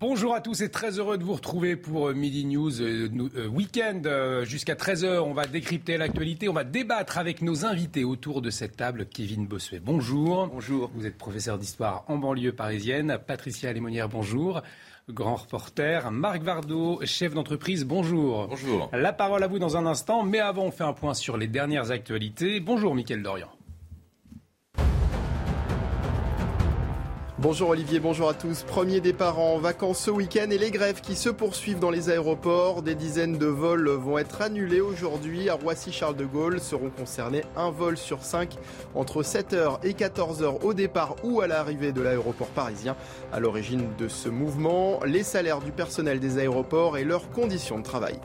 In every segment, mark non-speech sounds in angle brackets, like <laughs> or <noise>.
Bonjour à tous et très heureux de vous retrouver pour euh, Midi News euh, euh, Week-end jusqu'à 13h. On va décrypter l'actualité, on va débattre avec nos invités autour de cette table. Kevin Bossuet, bonjour. Bonjour. Vous êtes professeur d'histoire en banlieue parisienne. Patricia Lémonière, bonjour. Grand reporter. Marc Vardo, chef d'entreprise, bonjour. Bonjour. La parole à vous dans un instant, mais avant, on fait un point sur les dernières actualités. Bonjour, Mickaël Dorian. Bonjour Olivier, bonjour à tous. Premier départ en vacances ce week-end et les grèves qui se poursuivent dans les aéroports. Des dizaines de vols vont être annulés aujourd'hui. À Roissy-Charles de Gaulle seront concernés un vol sur cinq entre 7h et 14h au départ ou à l'arrivée de l'aéroport parisien. À l'origine de ce mouvement, les salaires du personnel des aéroports et leurs conditions de travail.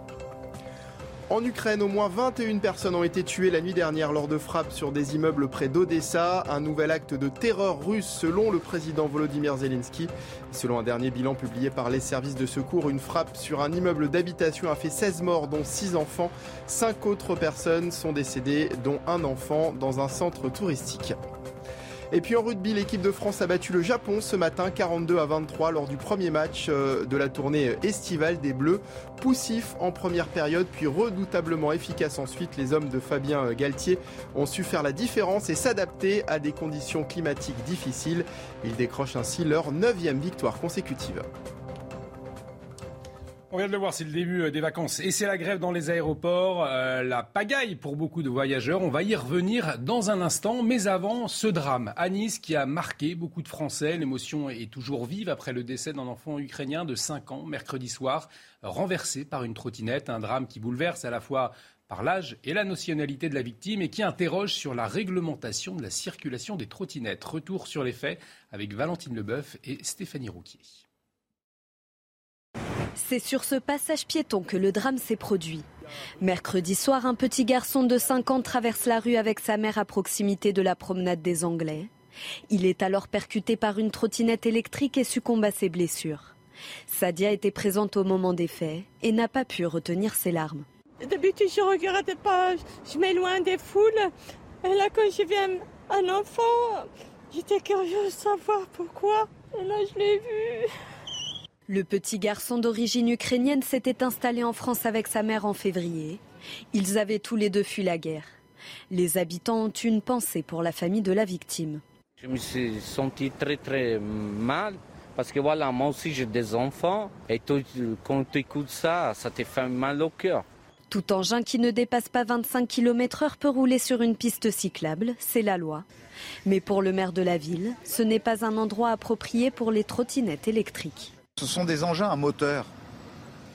En Ukraine, au moins 21 personnes ont été tuées la nuit dernière lors de frappes sur des immeubles près d'Odessa. Un nouvel acte de terreur russe selon le président Volodymyr Zelensky. Selon un dernier bilan publié par les services de secours, une frappe sur un immeuble d'habitation a fait 16 morts, dont 6 enfants. 5 autres personnes sont décédées, dont un enfant, dans un centre touristique. Et puis en rugby, l'équipe de France a battu le Japon ce matin 42 à 23 lors du premier match euh, de la tournée estivale des Bleus. Poussif en première période, puis redoutablement efficace ensuite, les hommes de Fabien euh, Galtier ont su faire la différence et s'adapter à des conditions climatiques difficiles. Ils décrochent ainsi leur neuvième victoire consécutive. On vient de le voir, c'est le début euh, des vacances et c'est la grève dans les aéroports, euh, la pagaille pour beaucoup de voyageurs. On va y revenir dans un instant, mais avant, ce drame à Nice qui a marqué beaucoup de Français. L'émotion est toujours vive après le décès d'un enfant ukrainien de 5 ans mercredi soir, renversé par une trottinette. Un drame qui bouleverse à la fois par l'âge et la nationalité de la victime et qui interroge sur la réglementation de la circulation des trottinettes. Retour sur les faits avec Valentine Leboeuf et Stéphanie Rouquier. C'est sur ce passage piéton que le drame s'est produit. Mercredi soir, un petit garçon de 5 ans traverse la rue avec sa mère à proximité de la promenade des Anglais. Il est alors percuté par une trottinette électrique et succombe à ses blessures. Sadia était présente au moment des faits et n'a pas pu retenir ses larmes. D'habitude, je regarde pas, je m'éloigne des foules. Et là, quand j'ai un, un enfant, j'étais curieuse de savoir pourquoi. Et là, je l'ai vu. Le petit garçon d'origine ukrainienne s'était installé en France avec sa mère en février. Ils avaient tous les deux fui la guerre. Les habitants ont une pensée pour la famille de la victime. Je me suis senti très très mal parce que voilà, moi aussi j'ai des enfants et tout- quand tu écoutes ça, ça te fait mal au cœur. Tout engin qui ne dépasse pas 25 km heure peut rouler sur une piste cyclable, c'est la loi. Mais pour le maire de la ville, ce n'est pas un endroit approprié pour les trottinettes électriques. Ce sont des engins à moteur.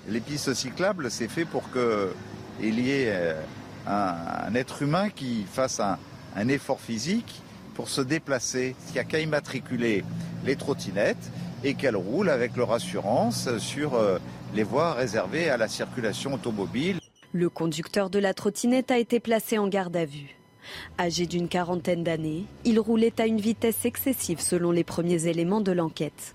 Les pistes cyclables, c'est fait pour qu'il y ait euh, un, être humain qui fasse un, un effort physique pour se déplacer. Il n'y a qu'à immatriculer les trottinettes et qu'elles roulent avec leur assurance sur euh, les voies réservées à la circulation automobile. Le conducteur de la trottinette a été placé en garde à vue. Âgé d'une quarantaine d'années, il roulait à une vitesse excessive selon les premiers éléments de l'enquête.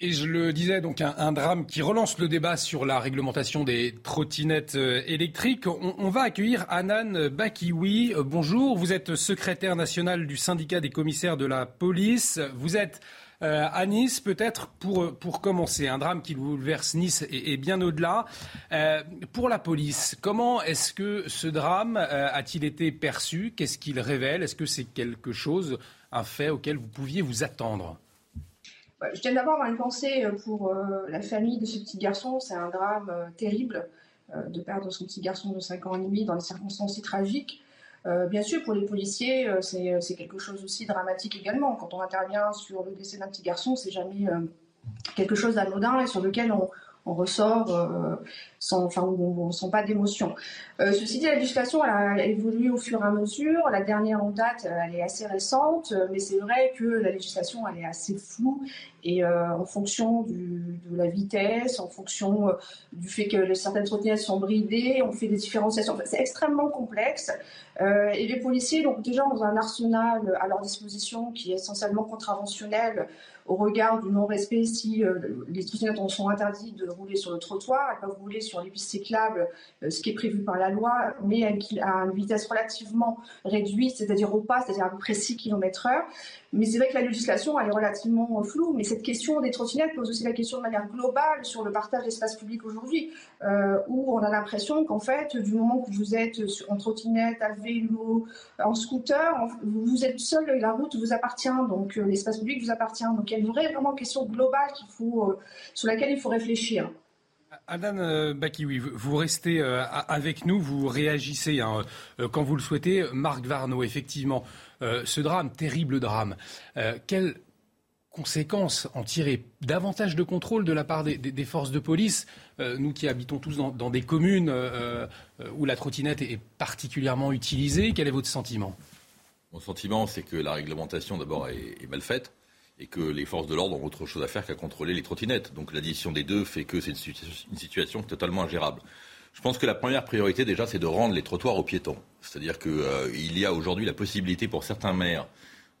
Et je le disais, donc un, drame qui relance le débat sur la réglementation des trottinettes euh, électriques. On, va accueillir Anan Bakiwi. Euh, bonjour, vous êtes secrétaire national du syndicat des commissaires de la police. Vous êtes euh, à Nice, peut-être pour, pour commencer, un drame qui bouleverse Nice et, bien au-delà. Pour la police, comment est-ce que ce drame a-t-il été perçu? Qu'est-ce qu'il révèle? Est-ce que c'est quelque chose, un fait auquel vous pouviez vous attendre? Je tiens d'abord à une pensée euh, pour euh, la famille de ce petit garçon. C'est un drame euh, terrible de perdre son petit garçon de 5 ans et demi dans des circonstances si tragiques. Bien sûr, pour les policiers, c'est quelque chose aussi dramatique également. Quand on intervient sur le décès d'un petit garçon, c'est jamais quelque chose d'anodin et sur lequel on, ressort euh, sans, enfin, on, pas d'émotion. Euh, ceci dit, la législation a évolué au fur et à mesure. La dernière en date, elle est assez récente, mais c'est vrai que la législation elle est assez floue et euh, en fonction de la vitesse, en fonction euh, du fait que certaines trottinettes sont bridées, on fait des différenciations. c'est extrêmement complexe. Euh, et les policiers, donc déjà, ont un arsenal à leur disposition qui est essentiellement contraventionnel au regard du non-respect si les trottinettes sont interdits de rouler sur le trottoir, elles peuvent rouler sur les pistes cyclables, ce qui est prévu par la loi, mais à une, vitesse relativement réduite, c'est-à-dire au pas, c'est-à-dire à peu près 6 km/h. Mais c'est vrai que la législation, elle est relativement floue, mais cette question des trottinettes pose aussi la question de manière globale sur le partage d'espace public aujourd'hui, euh, où on a l'impression qu'en fait, du moment que vous êtes en trottinette, à vélo, en scooter, vous êtes seul et la route vous appartient, donc l'espace public vous appartient. Donc une vraie question globale euh, sur laquelle il faut réfléchir. Adam euh, Bakiwi, vous restez euh, avec nous, vous réagissez hein, quand vous le souhaitez. Marc Varno, effectivement, ce drame, terrible drame, quelles conséquences en tirer Davantage de contrôle de la part des, forces de police Nous qui habitons tous dans, des communes où la trottinette est particulièrement utilisée, quel est votre sentiment? Mon sentiment, c'est que la réglementation, d'abord, est mal faite et que les forces de l'ordre ont autre chose à faire qu'à contrôler les trottinettes. Donc l'addition des deux fait que c'est une, situation totalement ingérable. Je pense que la première priorité déjà, c'est de rendre les trottoirs aux piétons. C'est-à-dire qu'il euh, y a aujourd'hui la possibilité pour certains maires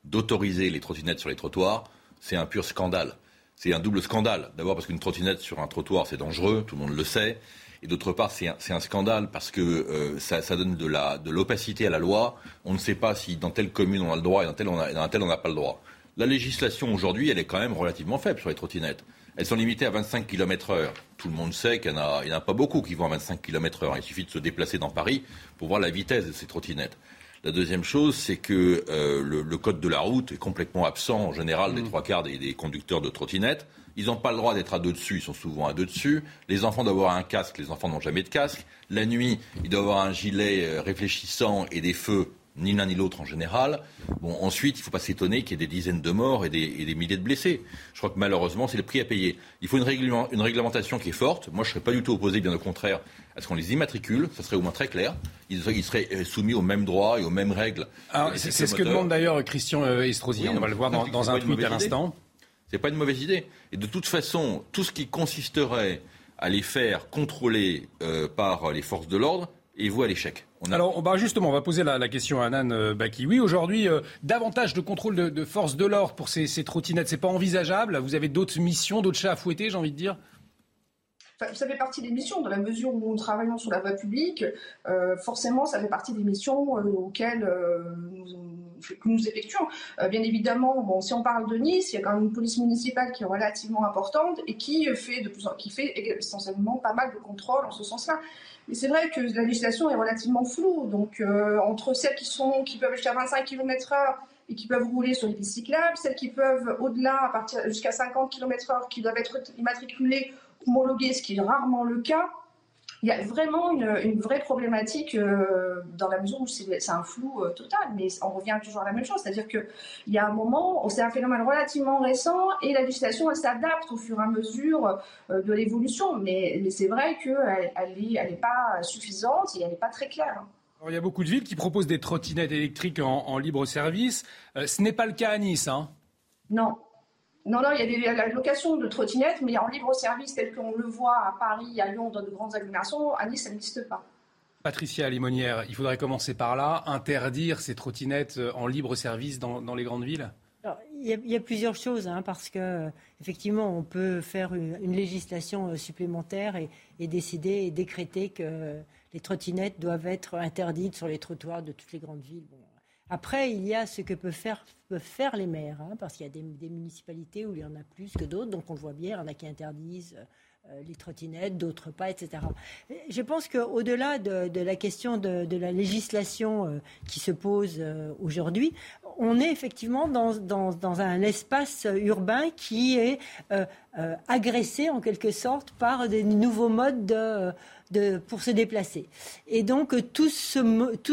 d'autoriser les trottinettes sur les trottoirs. C'est un pur scandale. C'est un double scandale. D'abord parce qu'une trottinette sur un trottoir, c'est dangereux, tout le monde le sait. Et d'autre part, c'est un, scandale parce que euh, ça, donne de l'opacité à la loi. On ne sait pas si dans telle commune on a le droit et dans telle on n'a pas le droit. La législation aujourd'hui, elle est quand même relativement faible sur les trottinettes. Elles sont limitées à 25 km heure. Tout le monde sait qu'il n'y en, a pas beaucoup qui vont à 25 km heure. Il suffit de se déplacer dans Paris pour voir la vitesse de ces trottinettes. La deuxième chose, c'est que euh, le, code de la route est complètement absent en général des mmh. trois quarts des, conducteurs de trottinettes. Ils n'ont pas le droit d'être à deux dessus, ils sont souvent à deux dessus. Les enfants doivent avoir un casque, les enfants n'ont jamais de casque. La nuit, ils doivent avoir un gilet euh, réfléchissant et des feux ni l'un ni l'autre en général. Bon, ensuite, il ne faut pas s'étonner qu'il y ait des dizaines de morts et des, milliers de blessés. Je crois que malheureusement, c'est le prix à payer. Il faut une, réglementation qui est forte. Moi, je ne serais pas du tout opposé, bien au contraire, à ce qu'on les immatricule. Ça serait au moins très clair. Ils, seraient euh, soumis aux mêmes droits et aux mêmes règles. C'est ce que demande d'ailleurs Christian euh, Estrosi. On va le voir dans, un tweet à l'instant. C'est pas une mauvaise idée. Et de toute façon, tout ce qui consisterait à les faire contrôler euh, par les forces de l'ordre et vous à l'échec. Alors, justement, on va poser la, question à Nan euh, Oui, Aujourd'hui, euh, davantage de contrôle de, forces de l'ordre pour ces, ces trottinettes, c'est pas envisageable. Vous avez d'autres missions, d'autres chats à fouetter, j'ai envie de dire? Ça fait partie des missions, dans la mesure où nous travaillons sur la voie publique, euh, forcément, ça fait partie des missions auxquelles nous, que nous effectuons. bien évidemment, bon, si on parle de Nice, il y a quand même une police municipale qui est relativement importante et qui fait, de plus en, qui fait essentiellement pas mal de contrôles en ce sens-là. Mais c'est vrai que la législation est relativement floue. Donc, euh, entre celles qui, sont, qui peuvent jusqu'à 25 km/h et qui peuvent rouler sur les pistes cyclables, celles qui peuvent au-delà, à partir jusqu'à 50 km/h, qui doivent être immatriculées, homologuées, ce qui est rarement le cas, il y a vraiment une, vraie problématique euh, dans la mesure où c'est un flou euh, total, mais on revient toujours à la même chose, c'est-à-dire qu'il y a un moment, c'est un phénomène relativement récent et la législation elle s'adapte au fur et à mesure euh, de l'évolution, mais, c'est vrai qu'elle n'est est pas suffisante et elle n'est pas très claire. il y a beaucoup de villes qui proposent des trottinettes électriques en, libre service. ce n'est pas le cas à Nice. Hein? Non, non, non, il y a des, la location de trottinettes, mais en libre service tel qu'on le voit à Paris, à Lyon, dans de grandes agglomérations, à Nice, ça n'existe pas. Patricia Limonière, il faudrait commencer par là, interdire ces trottinettes euh, en libre service dans, les grandes villes? Il, y a, plusieurs choses, hein, parce que effectivement, on peut faire une, législation euh, supplémentaire et, décider et décréter que les trottinettes doivent être interdites sur les trottoirs de toutes les grandes villes. Après, il y a ce que peuvent faire, faire les maires, hein, parce qu'il y a des, municipalités où il y en a plus que d'autres, donc on le voit bien, il y en a qui interdisent euh, les trottinettes, d'autres pas, etc. Je pense qu'au-delà de, la question de, la législation euh, qui se pose euh, aujourd'hui, on est effectivement dans, dans, un espace urbain qui est agressé en quelque sorte par des nouveaux modes de pour se déplacer. Et donc, tous,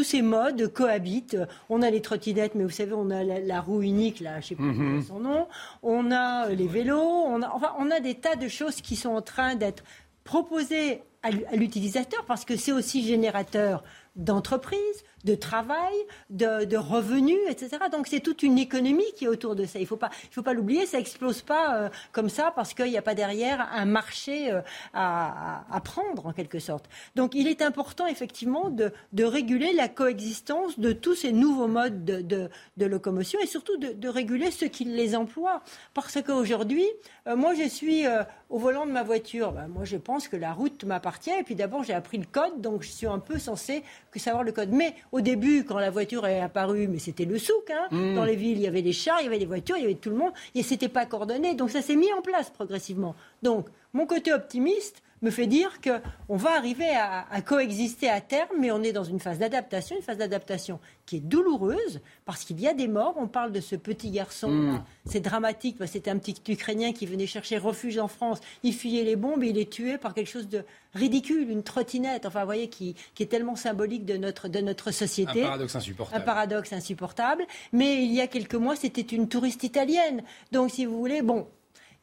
ces modes cohabitent. On a les trottinettes, mais vous savez, on a la, roue unique, là, je ne sais plus mm son nom. On a les vélos. On a, enfin, on a des tas de choses qui sont en train d'être proposées à l'utilisateur parce que c'est aussi générateur d'entreprise, de travail, de, revenus, etc. Donc c'est toute une économie qui est autour de ça. Il ne faut pas, pas l'oublier, ça explose pas euh, comme ça parce qu'il n'y a pas derrière un marché euh, à, prendre en quelque sorte. Donc il est important effectivement de, réguler la coexistence de tous ces nouveaux modes de, locomotion et surtout de, réguler ceux qui les emploient. Parce qu'aujourd'hui, euh, moi je suis au volant de ma voiture. Ben, moi je pense que la route m'appartient et puis d'abord j'ai appris le code donc je suis un peu censé savoir le code. Mais au début, quand la voiture est apparue, mais c'était le souk. Hein. Mm. Dans les villes, il y avait des chars, il y avait des voitures, il y avait tout le monde. Et c'était pas coordonné. Donc ça s'est mis en place progressivement. Donc mon côté optimiste, me fait dire qu'on va arriver à, coexister à terme, mais on est dans une phase d'adaptation, une phase d'adaptation qui est douloureuse parce qu'il y a des morts. On parle de ce petit garçon, mm. c'est dramatique c'était un petit Ukrainien qui venait chercher refuge en France. Il fuyait les bombes et il est tué par quelque chose de ridicule, une trottinette. Enfin, vous voyez, qui, est tellement symbolique de notre, de notre société. Un paradoxe insupportable. Un paradoxe insupportable. Mais il y a quelques mois, c'était une touriste italienne. Donc, si vous voulez, bon,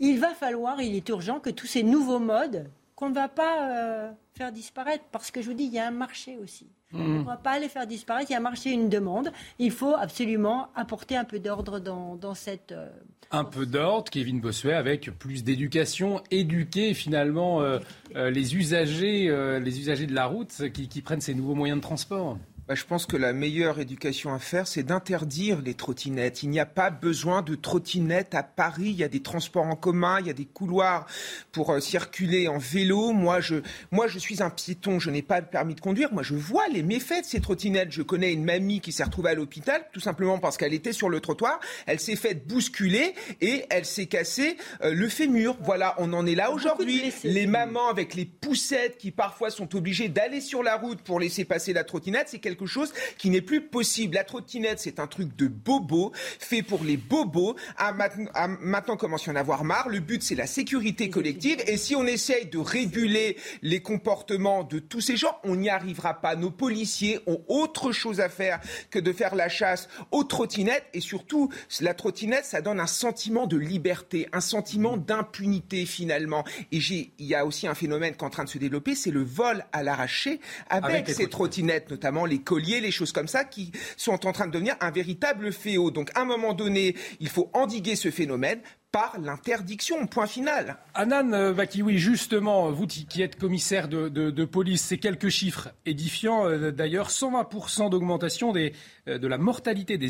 il va falloir, il est urgent que tous ces nouveaux modes qu'on ne va pas euh, faire disparaître, parce que je vous dis, il y a un marché aussi. Mmh. On ne va pas les faire disparaître, il y a un marché, une demande. Il faut absolument apporter un peu d'ordre dans, cette... Euh, un peu d'ordre, Kevin Bossuet, avec plus d'éducation, éduquer finalement euh, les, usagers, les usagers de la route qui prennent ces nouveaux moyens de transport. Bah, je pense que la meilleure éducation à faire, c'est d'interdire les trottinettes. Il n'y a pas besoin de trottinettes à Paris. Il y a des transports en commun, il y a des couloirs pour euh, circuler en vélo. Moi je, moi, je suis un piéton, je n'ai pas le permis de conduire. Moi, je vois les méfaits de ces trottinettes. Je connais une mamie qui s'est retrouvée à l'hôpital, tout simplement parce qu'elle était sur le trottoir. Elle s'est faite bousculer et elle s'est cassé euh, le fémur. Voilà, on en est là aujourd'hui. Les mamans avec les poussettes qui parfois sont obligées d'aller sur la route pour laisser passer la trottinette, c'est quelque chose qui n'est plus possible. La trottinette, c'est un truc de bobo, fait pour les bobos. À maintenant, commence à en avoir marre? Le but, c'est la sécurité collective. Et si on essaye de réguler les comportements de tous ces gens, on n'y arrivera pas. Nos policiers ont autre chose à faire que de faire la chasse aux trottinettes. Et surtout, la trottinette, ça donne un sentiment de liberté, un sentiment d'impunité finalement. Et il y a aussi un phénomène qui est en train de se développer, c'est le vol à l'arraché avec, ces trottinettes, notamment les colliers, les choses comme ça, qui sont en train de devenir un véritable fléau. Donc, à un moment donné, il faut endiguer ce phénomène par l'interdiction. Point final. Anan euh, Bakiwi, justement, vous qui êtes commissaire de, police, ces quelques chiffres édifiants. Euh, d'ailleurs, 120% d'augmentation des, euh, de la mortalité des,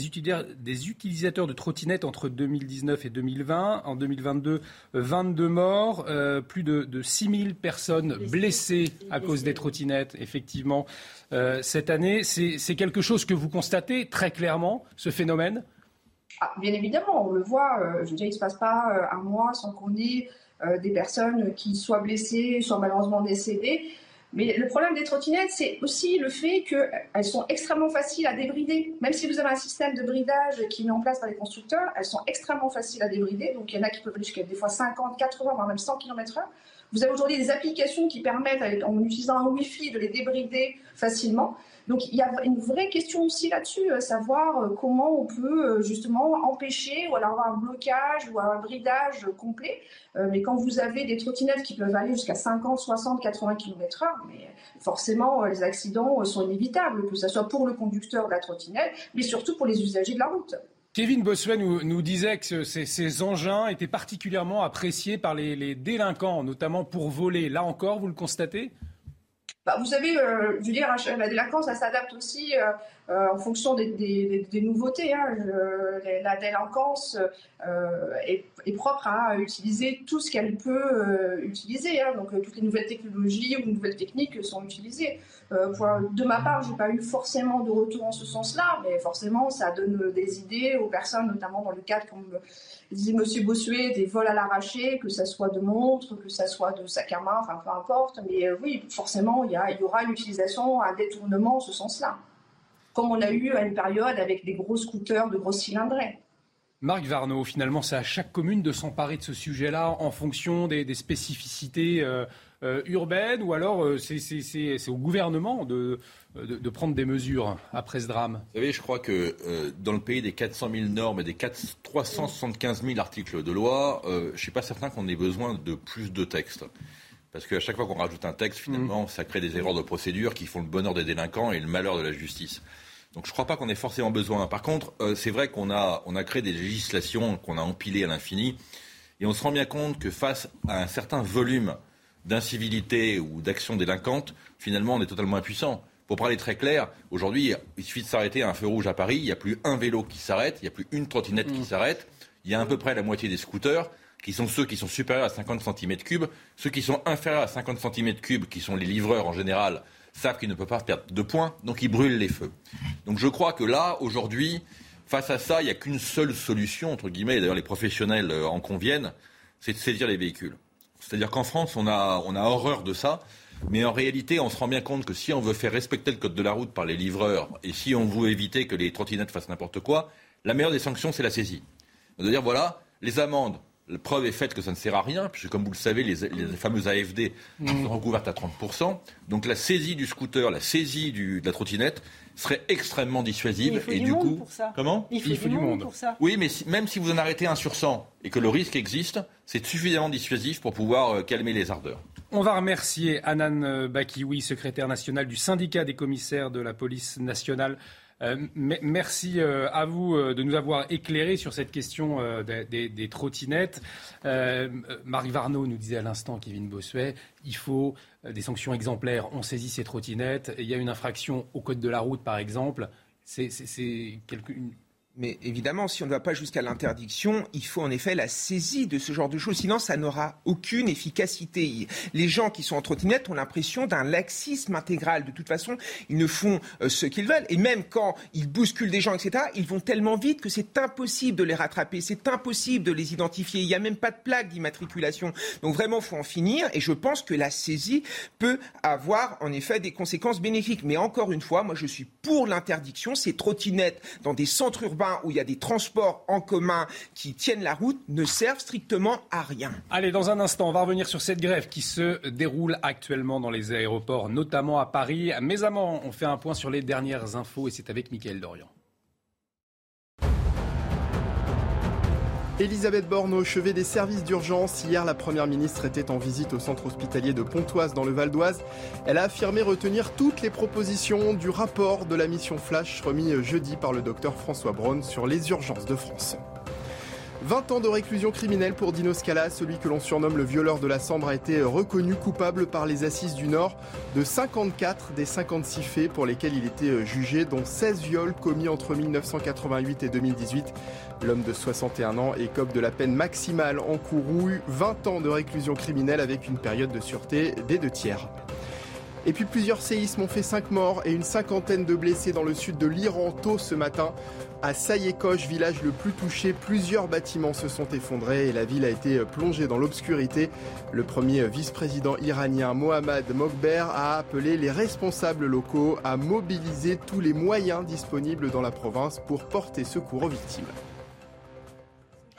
des, utilisateurs de trottinettes entre 2019 et 2020. En 2022, 22 morts, plus de, de 6000 personnes blessées à cause des trottinettes, effectivement, cette année. C'est quelque chose que vous constatez très clairement, ce phénomène? Ah, bien évidemment, on le voit, euh, je veux dire, il ne se passe pas euh, un mois sans qu'on ait euh, des personnes qui soient blessées, soit malheureusement décédées. Mais le problème des trottinettes, c'est aussi le fait qu'elles sont extrêmement faciles à débrider. Même si vous avez un système de bridage qui est mis en place par les constructeurs, elles sont extrêmement faciles à débrider. Donc il y en a qui peuvent aller jusqu'à des fois 50, 80, voire même 100 km/h. Vous avez aujourd'hui des applications qui permettent, en utilisant un Wi-Fi, de les débrider facilement. Donc il y a une vraie question aussi là-dessus, euh, savoir euh, comment on peut euh, justement empêcher ou alors avoir un blocage ou un bridage complet. mais quand vous avez des trottinettes qui peuvent aller jusqu'à 50, 60, 80 km/h, mais forcément les accidents sont inévitables, que ce soit pour le conducteur de la trottinette, mais surtout pour les usagers de la route. Kevin Bossuet nous, disait que ces, engins étaient particulièrement appréciés par les délinquants, notamment pour voler. Là encore, vous le constatez? Bah, vous savez, euh, je veux dire, la délinquance, ça s'adapte aussi euh, euh, en fonction des, nouveautés. Hein. la délinquance est, propre à utiliser tout ce qu'elle peut utiliser. Hein. Donc, toutes les nouvelles technologies ou nouvelles techniques sont utilisées. de ma part, je n'ai pas eu forcément de retour en ce sens-là, mais forcément, ça donne des idées aux personnes, notamment dans le cadre, comme disait M. Bossuet, des vols à l'arraché, que ça soit de montres, que ça soit de sac à main, enfin peu importe. Mais oui, forcément, il y, aura une utilisation, un détournement en ce sens-là. Comme on a eu à une période avec des gros scooters de gros cylindrés. Marc Varnaud, finalement, c'est à chaque commune de s'emparer de ce sujet-là en fonction des, spécificités euh, euh, urbaines ou alors euh, c'est au gouvernement de, de, prendre des mesures après ce drame Vous savez, je crois que dans le pays des 400 000 normes et des 4, 375 000 articles de loi, je ne suis pas certain qu'on ait besoin de plus de textes. Parce qu'à chaque fois qu'on rajoute un texte, finalement, ça crée des erreurs de procédure qui font le bonheur des délinquants et le malheur de la justice. Donc je ne crois pas qu'on ait forcément besoin. Par contre, euh, c'est vrai qu'on a, on a créé des législations qu'on a empilées à l'infini. Et on se rend bien compte que face à un certain volume d'incivilité ou d'actions délinquantes, finalement, on est totalement impuissant. Pour parler très clair, aujourd'hui, il suffit de s'arrêter à un feu rouge à Paris, il n'y a plus un vélo qui s'arrête, il n'y a plus une trottinette qui s'arrête, il y a à peu près la moitié des scooters qui sont ceux qui sont supérieurs à 50 cm3. Ceux qui sont inférieurs à 50 cm3, qui sont les livreurs en général, savent qu'ils ne peuvent pas perdre de points, donc ils brûlent les feux. Donc je crois que là, aujourd'hui, face à ça, il n'y a qu'une seule solution, entre guillemets, et d'ailleurs les professionnels euh, en conviennent, c'est de saisir les véhicules. C'est-à-dire qu'en France, on a, on a horreur de ça. Mais en réalité, on se rend bien compte que si on veut faire respecter le code de la route par les livreurs et si on veut éviter que les trottinettes fassent n'importe quoi, la meilleure des sanctions, c'est la saisie. De dire, voilà, les amendes, la preuve est faite que ça ne sert à rien, puisque comme vous le savez, les, fameuses AFD sont recouvertes à 30%. Donc la saisie du scooter, la saisie de la trottinette serait extrêmement dissuasive. et du coup, pour ça. comment Il faut, du, monde. pour ça. Oui, mais même si vous en arrêtez un sur 100 et que le risque existe, c'est suffisamment dissuasif pour pouvoir euh, calmer les ardeurs. On va remercier Anan Bakiwi, secrétaire national du syndicat des commissaires de la police nationale. Euh, merci euh, à vous de nous avoir éclairé sur cette question des, trottinettes. Marie Varnaud nous disait à l'instant, Kevin Bossuet, il faut des sanctions exemplaires. On saisit ces trottinettes. Il y a une infraction au code de la route, par exemple. Mais évidemment, si on ne va pas jusqu'à l'interdiction, il faut en effet la saisie de ce genre de choses. Sinon, ça n'aura aucune efficacité. Les gens qui sont en trottinette ont l'impression d'un laxisme intégral. De toute façon, ils ne font euh, ce qu'ils veulent. Et même quand ils bousculent des gens, etc., ils vont tellement vite que c'est impossible de les rattraper. C'est impossible de les identifier. Il n'y a même pas de plaque d'immatriculation. Donc vraiment, il faut en finir. Et je pense que la saisie peut avoir en effet des conséquences bénéfiques. Mais encore une fois, moi, je suis pour l'interdiction. Ces trottinettes dans des centres urbains où il y a des transports en commun qui tiennent la route ne servent strictement à rien. Allez, dans un instant, on va revenir sur cette grève qui se déroule actuellement dans les aéroports, notamment à Paris. Mais avant, on fait un point sur les dernières infos et c'est avec Mickaël Dorian. Elisabeth Borne au chevet des services d'urgence. Hier, la Première ministre était en visite au centre hospitalier de Pontoise dans le Val d'Oise. Elle a affirmé retenir toutes les propositions du rapport de la mission Flash remis jeudi par le docteur François Braun sur les urgences de France. 20 ans de réclusion criminelle pour Dino Scala, celui que l'on surnomme le violeur de la Sambre, a été reconnu coupable par les assises du Nord de 54 des 56 faits pour lesquels il était jugé, dont 16 viols commis entre 1988 et 2018. L'homme de 61 ans écope de la peine maximale en couru, 20 ans de réclusion criminelle avec une période de sûreté des deux tiers. Et puis plusieurs séismes ont fait 5 morts et une cinquantaine de blessés dans le sud de l'Iran tôt ce matin. À Sayekosh, village le plus touché, plusieurs bâtiments se sont effondrés et la ville a été plongée dans l'obscurité. Le premier vice-président iranien Mohammad Mokber a appelé les responsables locaux à mobiliser tous les moyens disponibles dans la province pour porter secours aux victimes.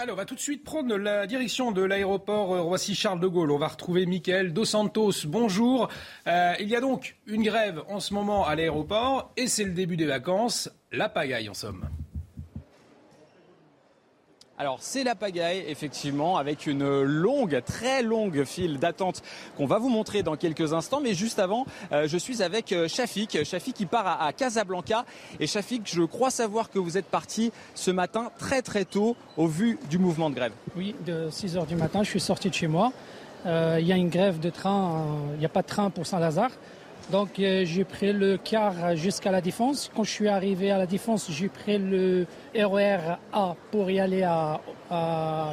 Alors, on va tout de suite prendre la direction de l'aéroport Roissy-Charles de Gaulle. On va retrouver Mickaël Dos Santos. Bonjour. Euh, il y a donc une grève en ce moment à l'aéroport et c'est le début des vacances. La pagaille, en somme. Alors c'est la pagaille, effectivement, avec une longue, très longue file d'attente qu'on va vous montrer dans quelques instants. Mais juste avant, euh, je suis avec euh, Shafik, qui part à, Casablanca. Et Shafik, je crois savoir que vous êtes parti ce matin très très tôt au vu du mouvement de grève. Oui, de 6 h du matin, je suis sorti de chez moi. Euh, il y a une grève de train, il n'y a pas de train pour Saint-Lazare. Donc euh, j'ai pris le car jusqu'à la Défense. Quand je suis arrivé à la Défense, j'ai pris le RER A pour y aller à,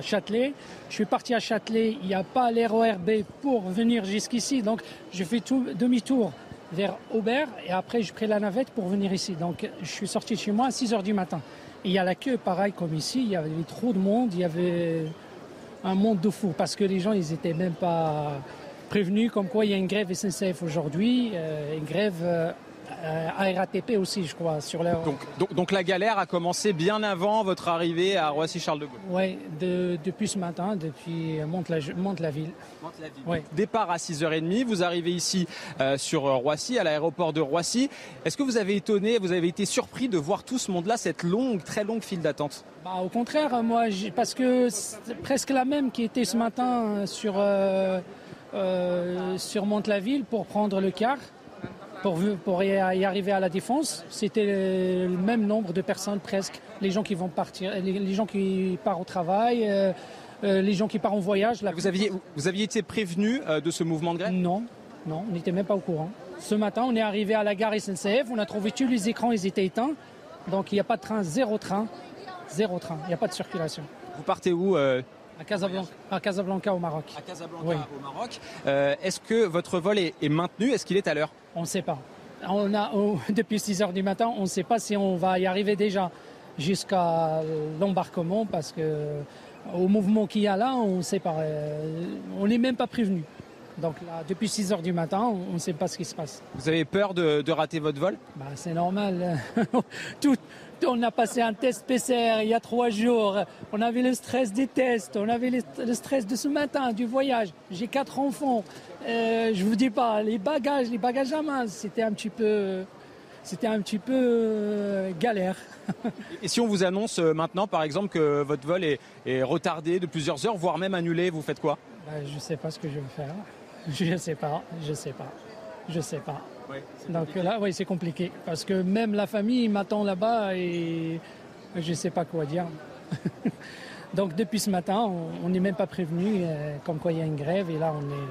Châtelet. Je suis parti à Châtelet, il n'y a pas l'RER B pour venir jusqu'ici. Donc je fais tout demi-tour vers Aubert et après je pris la navette pour venir ici. Donc je suis sorti de chez moi à 6 h du matin. Il y a la queue, pareil comme ici, il y avait trop de monde, il y avait un monde de fou parce que les gens ils étaient même pas prévenu comme quoi il y a une grève SNCF aujourd'hui, euh, une grève euh, RATP aussi, je crois, sur leur... Donc, donc, la galère a commencé bien avant votre arrivée à Roissy-Charles de Gaulle Oui, depuis ce matin, depuis Monte-la-Ville. Monte la ville. Départ à 6h30, vous arrivez ici euh, sur Roissy, à l'aéroport de Roissy. Est-ce que vous avez étonné, vous avez été surpris de voir tout ce monde-là, cette longue, très longue file d'attente? Bah, Au contraire, moi, parce que c'est presque la même qui était ce matin sur euh, surmontent la ville pour prendre le car, pour, pour y arriver à la défense. C'était le même nombre de personnes presque. Les gens qui vont partir, les, gens qui partent au travail. Euh, euh, les gens qui partent en voyage. Vous, aviez, vous aviez été prévenu de ce mouvement de grève? Non, non, on n'était même pas au courant. Ce matin, on est arrivé à la gare SNCF, on a trouvé tous les écrans, ils étaient éteints. Donc il n'y a pas de train, zéro train, zéro train, il n'y a pas de circulation. Vous partez où à, Casablanca, à Casablanca, au Maroc. À Casablanca, au Maroc. Euh, est-ce que votre vol est, maintenu? Est-ce qu'il est à l'heure? On ne sait pas. On a, <laughs> depuis 6 heures du matin, on ne sait pas si on va y arriver déjà jusqu'à l'embarquement parce que au mouvement qu'il y a là, on ne sait pas. Euh, on n'est même pas prévenu. Donc là, depuis 6 heures du matin, on ne sait pas ce qui se passe. Vous avez peur de, rater votre vol? Bah, C'est normal. <laughs> Tout, on a passé un test PCR il y a trois jours. On avait le stress des tests. On avait le stress de ce matin, du voyage. J'ai quatre enfants. Euh, je vous dis pas, les bagages, les bagages à main, c'était un petit peu, c'était un petit peu euh, galère. Et si on vous annonce euh, maintenant, par exemple, que votre vol est, retardé de plusieurs heures, voire même annulé, vous faites quoi? Bah, Je ne sais pas ce que je vais faire. <laughs> Je ne sais pas, je ne sais pas, je ne sais pas. Donc là, oui, c'est compliqué. Parce que même la famille m'attend là-bas et je ne sais pas quoi dire. <laughs> Donc depuis ce matin, on n'est même pas prévenu, euh, comme quoi il y a une grève, et là, on est,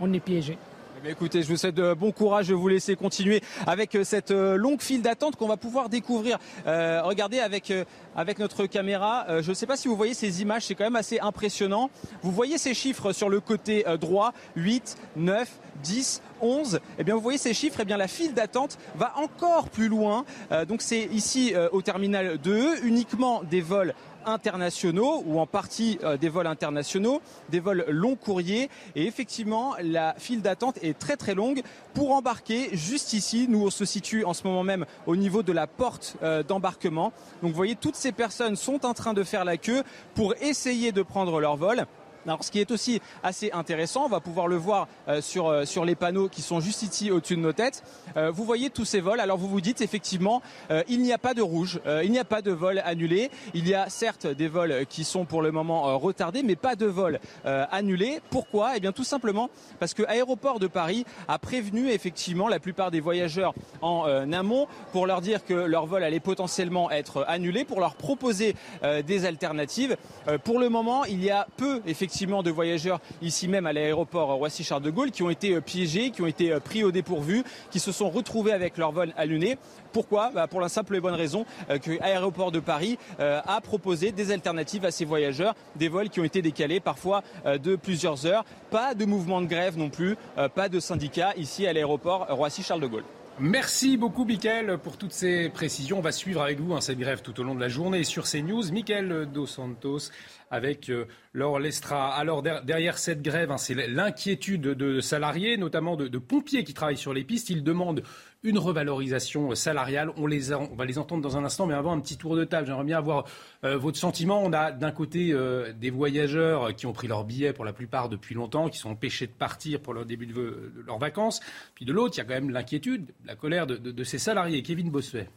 on est piégé. Eh écoutez, je vous souhaite euh, bon courage. Je vous laisser continuer avec euh, cette euh, longue file d'attente qu'on va pouvoir découvrir. regardez avec, avec notre caméra. je ne sais pas si vous voyez ces images, c'est quand même assez impressionnant. Vous voyez ces chiffres sur le côté droit 8, 9, 10, 11. Eh bien, vous voyez ces chiffres. Eh bien, la file d'attente va encore plus loin. donc, c'est ici au terminal 2, uniquement des vols internationaux ou en partie euh, des vols internationaux, des vols long courriers. Et effectivement, la file d'attente est très très longue pour embarquer juste ici. Nous, on se situe en ce moment même au niveau de la porte euh, d'embarquement. Donc vous voyez, toutes ces personnes sont en train de faire la queue pour essayer de prendre leur vol. Alors, ce qui est aussi assez intéressant, on va pouvoir le voir euh, sur, euh, sur les panneaux qui sont juste ici au-dessus de nos têtes. Euh, vous voyez tous ces vols. Alors, vous vous dites effectivement, il n'y a pas de rouge, il n'y a pas de vol annulé. Il y a certes des vols qui sont pour le moment retardés, mais pas de vol annulé. Pourquoi? Eh bien, tout simplement parce que Aéroport de Paris a prévenu effectivement la plupart des voyageurs en amont pour leur dire que leur vol allait potentiellement être annulé, pour leur proposer des alternatives. pour le moment, il y a peu effectivement de voyageurs ici même à l'aéroport Roissy-Charles de Gaulle qui ont été euh, piégés, qui ont été euh, pris au dépourvu, qui se sont retrouvés avec leur vol annulé. Pourquoi? Bah, Pour la simple et bonne raison euh, que l'aéroport de Paris a proposé des alternatives à ces voyageurs, des vols qui ont été décalés parfois de plusieurs heures. Pas de mouvement de grève non plus, pas de syndicat ici à l'aéroport Roissy-Charles de Gaulle. Merci beaucoup, Mickaël, pour toutes ces précisions. On va suivre avec vous hein, cette grève tout au long de la journée sur CNews. Mickaël Dos Santos avec euh, Laure Lestra. Alors derrière cette grève, hein, c'est l'inquiétude de salariés, notamment de, pompiers qui travaillent sur les pistes. Ils demandent une revalorisation salariale. On, va les entendre dans un instant, mais avant un petit tour de table. J'aimerais bien avoir euh, votre sentiment. On a d'un côté euh, des voyageurs qui ont pris leur billet pour la plupart depuis longtemps, qui sont empêchés de partir pour le début de, leurs vacances. Puis de l'autre, il y a quand même l'inquiétude, la colère de ces salariés. Kevin Bossuet.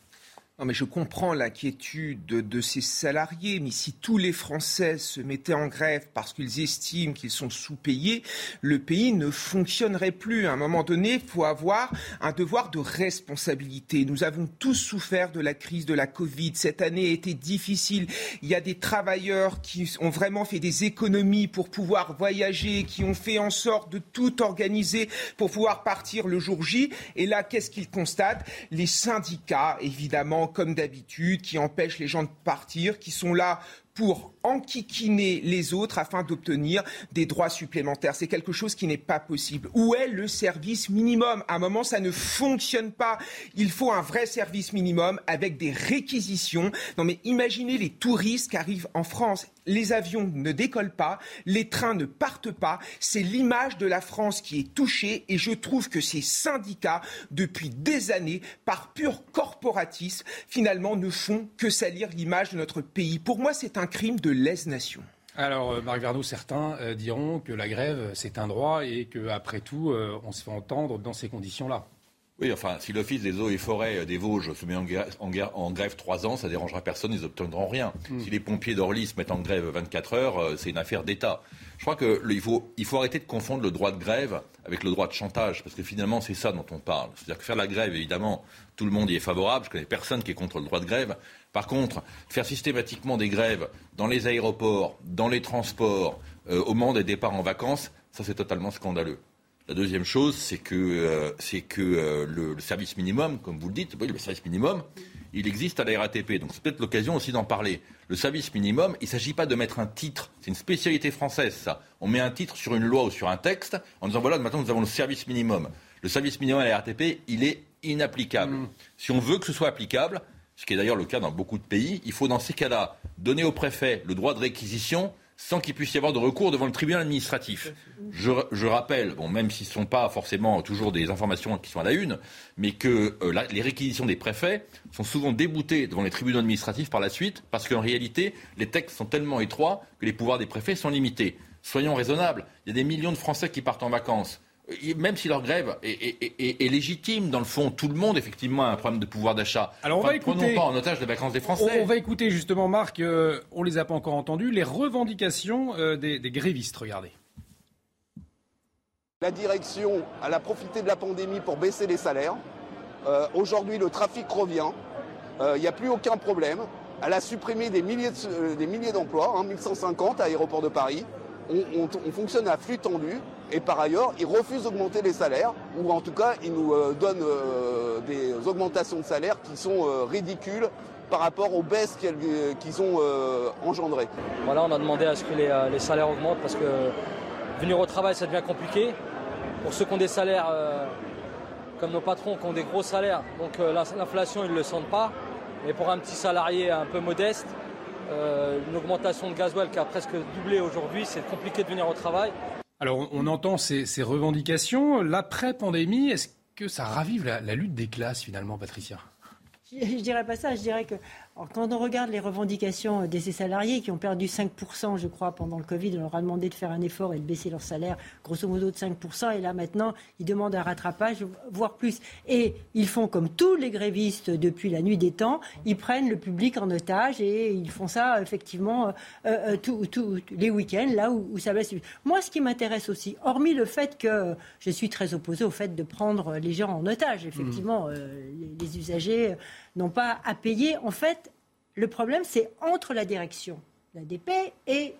Non, mais je comprends l'inquiétude de, ces salariés, mais si tous les Français se mettaient en grève parce qu'ils estiment qu'ils sont sous-payés, le pays ne fonctionnerait plus. À un moment donné, il faut avoir un devoir de responsabilité. Nous avons tous souffert de la crise de la Covid. Cette année a été difficile. Il y a des travailleurs qui ont vraiment fait des économies pour pouvoir voyager, qui ont fait en sorte de tout organiser pour pouvoir partir le jour J. Et là, qu'est-ce qu'ils constatent? Les syndicats, évidemment, comme d'habitude, qui empêchent les gens de partir, qui sont là pour enquiquiner les autres afin d'obtenir des droits supplémentaires. C'est quelque chose qui n'est pas possible. Où est le service minimum? À un moment, ça ne fonctionne pas. Il faut un vrai service minimum avec des réquisitions. Non mais imaginez les touristes qui arrivent en France. Les avions ne décollent pas, les trains ne partent pas. C'est l'image de la France qui est touchée et je trouve que ces syndicats, depuis des années, par pur corporatisme, finalement ne font que salir l'image de notre pays. Pour moi, c'est un crime de Alors, euh, Marc Verneau, certains euh, diront que la grève, c'est un droit et qu'après tout, euh, on se fait entendre dans ces conditions-là. Oui, enfin, si l'Office des eaux et forêts des Vosges se met en, grève, en, grève 3 ans, ça ne dérangera personne, ils n'obtiendront rien. Hmm. Si les pompiers d'Orly se mettent en grève 24 heures, euh, c'est une affaire d'État. Je crois qu'il faut, il faut arrêter de confondre le droit de grève avec le droit de chantage, parce que finalement, c'est ça dont on parle. C'est-à-dire que faire la grève, évidemment, tout le monde y est favorable. Je connais personne qui est contre le droit de grève. Par contre, faire systématiquement des grèves dans les aéroports, dans les transports, euh, au moment des départs en vacances, ça c'est totalement scandaleux. La deuxième chose, c'est que, euh, c'est que euh, le, service minimum, comme vous le dites, le service minimum, il existe à la RATP. Donc c'est peut-être l'occasion aussi d'en parler. Le service minimum, il ne s'agit pas de mettre un titre. C'est une spécialité française, ça. On met un titre sur une loi ou sur un texte en disant voilà, maintenant nous avons le service minimum. Le service minimum à la RATP, il est inapplicable. Mm. Si on veut que ce soit applicable, ce qui est d'ailleurs le cas dans beaucoup de pays, il faut dans ces cas-là donner au préfet le droit de réquisition sans qu'il puisse y avoir de recours devant le tribunal administratif. Je, rappelle, bon, même s'ils ne sont pas forcément toujours des informations qui sont à la une, mais que euh, les réquisitions des préfets sont souvent déboutées devant les tribunaux administratifs par la suite, parce qu'en réalité, les textes sont tellement étroits que les pouvoirs des préfets sont limités. Soyons raisonnables, il y a des millions de Français qui partent en vacances même si leur grève est, légitime, dans le fond, tout le monde, effectivement, a un problème de pouvoir d'achat. Alors, on va écouter. Prenons pas en otage les vacances des Français. On, va écouter, justement, Marc, euh, on les a pas encore entendus, les revendications euh, des, grévistes. Regardez. La direction, elle a profité de la pandémie pour baisser les salaires. Euh, aujourd'hui, le trafic revient. Il n'y a plus aucun problème. Elle a supprimé des milliers, des milliers d'emplois, hein, 1150 à l'aéroport de Paris. On fonctionne à flux tendu. Et par ailleurs, ils refusent d'augmenter les salaires, ou en tout cas, ils nous euh, donnent euh, des augmentations de salaires qui sont euh, ridicules par rapport aux baisses qu'ils ont engendrées. Voilà, on a demandé à ce que les, salaires augmentent parce que venir au travail, ça devient compliqué. Pour ceux qui ont des salaires, comme nos patrons qui ont des gros salaires, donc l'inflation, ils ne le sentent pas. Mais pour un petit salarié un peu modeste, une augmentation de gasoil qui a presque doublé aujourd'hui, c'est compliqué de venir au travail. Alors, on entend ces, revendications. L'après-pandémie, est-ce que ça ravive la, la lutte des classes, finalement, Patricia? Je, ne dirais pas ça, je dirais que quand on regarde les revendications de ces salariés qui ont perdu 5%, je crois, pendant le Covid, on leur a demandé de faire un effort et de baisser leur salaire, grosso modo de 5%, et là maintenant, ils demandent un rattrapage, voire plus. Et ils font comme tous les grévistes depuis la nuit des temps, ils prennent le public en otage et ils font ça effectivement euh, euh tous les week-ends, là où, ça baisse. Moi, ce qui m'intéresse aussi, hormis le fait que je suis très opposé au fait de prendre les gens en otage, effectivement, mmh. euh, les usagers n'ont pas à payer. En fait, le problème, c'est entre la direction, l'ADP et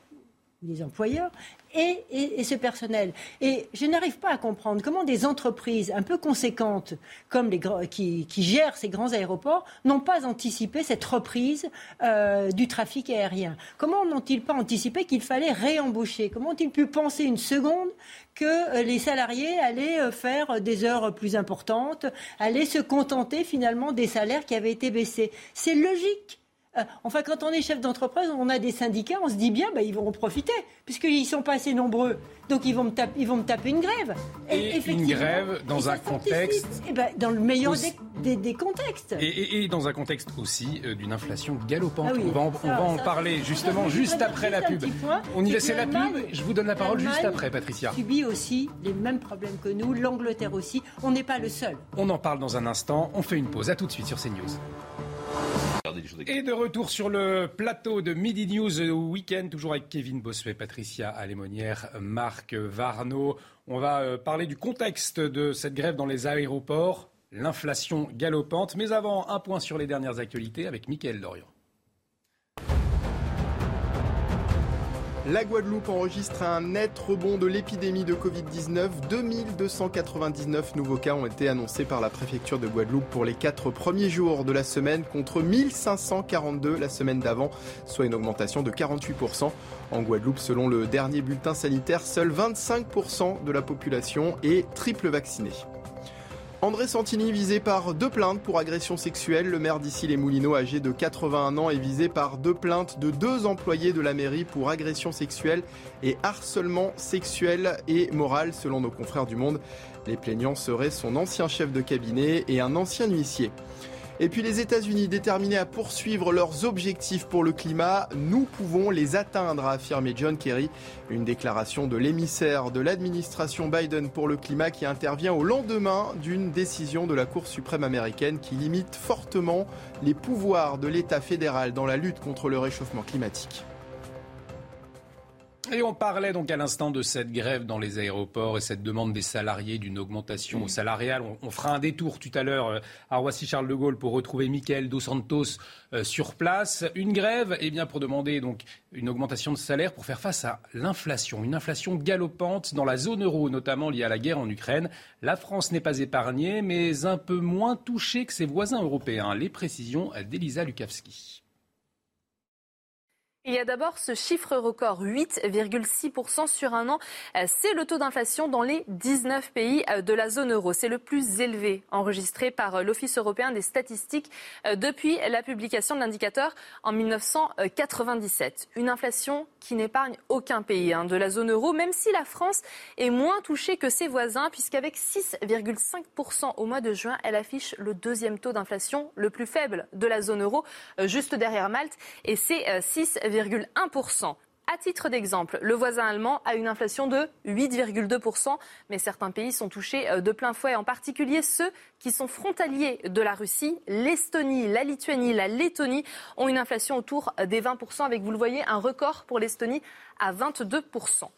les employeurs et, ce personnel. Et je n'arrive pas à comprendre comment des entreprises un peu conséquentes, comme les qui, qui gèrent ces grands aéroports, n'ont pas anticipé cette reprise euh, du trafic aérien. Comment n'ont-ils pas anticipé qu'il fallait réembaucher? Comment ont-ils pu penser une seconde que euh, les salariés allaient euh, faire des heures plus importantes, allaient se contenter finalement des salaires qui avaient été baissés? C'est logique. Euh, enfin, quand on est chef d'entreprise, on a des syndicats, on se dit bien, bah, ils vont en profiter, puisqu'ils ne sont pas assez nombreux. Donc, ils vont me, taper, ils vont me taper une grève. Et, une grève dans un contexte. Eh ben, dans le meilleur des, contextes. Et, dans un contexte aussi euh, d'une inflation galopante. Ah on va en, on va en parler justement juste après la pub. on y laisse la pub. Je vous donne la parole juste après, Patricia. subit aussi les mêmes problèmes que nous, l'Angleterre aussi. On n'est pas le seul. On en parle dans un instant. On fait une pause. À tout de suite sur CNews. Et de retour sur le plateau de Midi News Weekend, toujours avec Kevin Bossuet, Patricia Alémonière, Marc Varno. On va euh, parler du contexte de cette grève dans les aéroports, l'inflation galopante. Mais avant, un point sur les dernières actualités avec Mickaël Dorian. La Guadeloupe enregistre un net rebond de l'épidémie de Covid-19. 2299 nouveaux cas ont été annoncés par la préfecture de Guadeloupe pour les quatre premiers jours de la semaine contre 1542 la semaine d'avant, soit une augmentation de 48%. En Guadeloupe, selon le dernier bulletin sanitaire, seuls 25% de la population est triple vaccinée. André Santini visé par deux plaintes pour agression sexuelle. Le maire d'ici les Moulineaux, âgé de 81 ans, est visé par deux plaintes de deux employés de la mairie pour agression sexuelle et harcèlement sexuel et moral, selon nos confrères du Monde. Les plaignants seraient son ancien chef de cabinet et un ancien huissier. Et puis les États-Unis déterminés à poursuivre leurs objectifs pour le climat, nous pouvons les atteindre, a affirmé John Kerry. Une déclaration de l'émissaire de l'administration Biden pour le climat qui intervient au lendemain d'une décision de la Cour suprême américaine qui limite fortement les pouvoirs de l'État fédéral dans la lutte contre le réchauffement climatique. Et on parlait donc à l'instant de cette grève dans les aéroports et cette demande des salariés d'une augmentation salariale. On, fera un détour tout à l'heure euh, à Roissy-Charles de Gaulle pour retrouver Michael Dos Santos euh, sur place. Une grève, eh bien, pour demander donc une augmentation de salaire pour faire face à l'inflation. Une inflation galopante dans la zone euro, notamment liée à la guerre en Ukraine. La France n'est pas épargnée, mais un peu moins touchée que ses voisins européens. Les précisions d'Elisa Lukavski. Il y a d'abord ce chiffre record, 8,6% sur un an. Euh, c'est le taux d'inflation dans les 19 pays euh, de la zone euro. C'est le plus élevé enregistré par euh, l'Office européen des statistiques depuis la publication de l'indicateur en 1997. Une inflation qui n'épargne aucun pays hein, de la zone euro, même si la France est moins touchée que ses voisins, puisqu'avec 6,5% au mois de juin, elle affiche le deuxième taux d'inflation le plus faible de la zone euro, juste derrière Malte, et c'est 6, à titre d'exemple, le voisin allemand a une inflation de 8,2%, mais certains pays sont touchés euh, de plein fouet, en particulier ceux qui sont frontaliers de la Russie. L'Estonie, la Lituanie, la Lettonie ont une inflation autour des 20%, avec, vous le voyez, un record pour l'Estonie à 22%.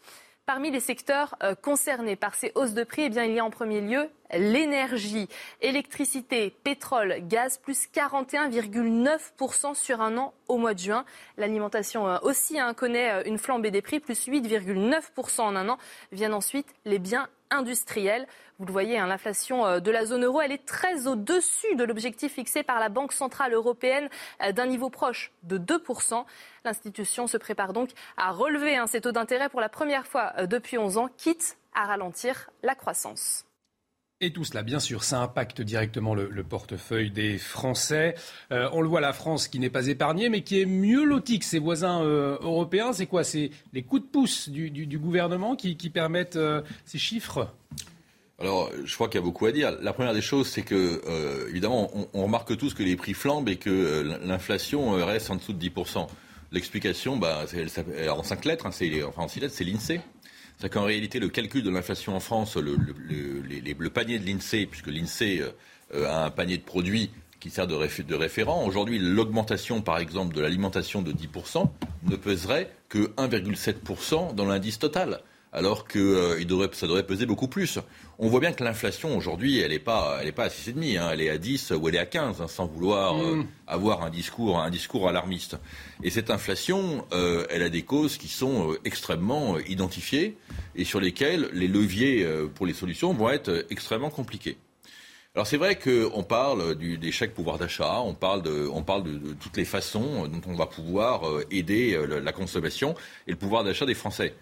Parmi les secteurs euh, concernés par ces hausses de prix, eh bien, il y a en premier lieu l'énergie, électricité, pétrole, gaz, plus 41,9% sur un an au mois de juin. L'alimentation euh, aussi hein, connaît euh, une flambée des prix, plus 8,9% en un an. Viennent ensuite les biens industriels. Vous le voyez, hein, l'inflation euh, de la zone euro, elle est très au-dessus de l'objectif fixé par la Banque centrale européenne d'un niveau proche de 2%. L'institution se prépare donc à relever hein, ses taux d'intérêt pour la première fois depuis 11 ans, quitte à ralentir la croissance. Et tout cela, bien sûr, ça impacte directement le, portefeuille des Français. Euh, on le voit, la France qui n'est pas épargnée, mais qui est mieux lotie que ses voisins euh, européens. C'est quoi? C'est les coups de pouce du, gouvernement qui, permettent euh, ces chiffres? Alors, je crois qu'il y a beaucoup à dire. La première des choses, c'est que, évidemment, on, remarque tous que les prix flambent et que l'inflation reste en dessous de 10%. L'explication, bah, en cinq lettres, hein, enfin en six lettres, c'est l'INSEE. C'est qu'en réalité, le calcul de l'inflation en France, le, panier de l'INSEE, puisque l'INSEE euh, a un panier de produits qui sert de, référent, aujourd'hui, l'augmentation, par exemple, de l'alimentation de 10% ne peserait que 1,7% dans l'indice total alors que euh, ça devrait peser beaucoup plus. On voit bien que l'inflation aujourd'hui, elle n'est pas, elle est pas à 6,5, hein, elle est à 10 ou elle est à 15, hein, sans vouloir euh, mm. avoir un discours, un discours alarmiste. Et cette inflation, euh, elle a des causes qui sont extrêmement identifiées et sur lesquelles les leviers pour les solutions vont être extrêmement compliqués. Alors c'est vrai qu'on parle du, des chèques pouvoir d'achat, on parle, de, on parle de, toutes les façons dont on va pouvoir aider la consommation et le pouvoir d'achat des Français.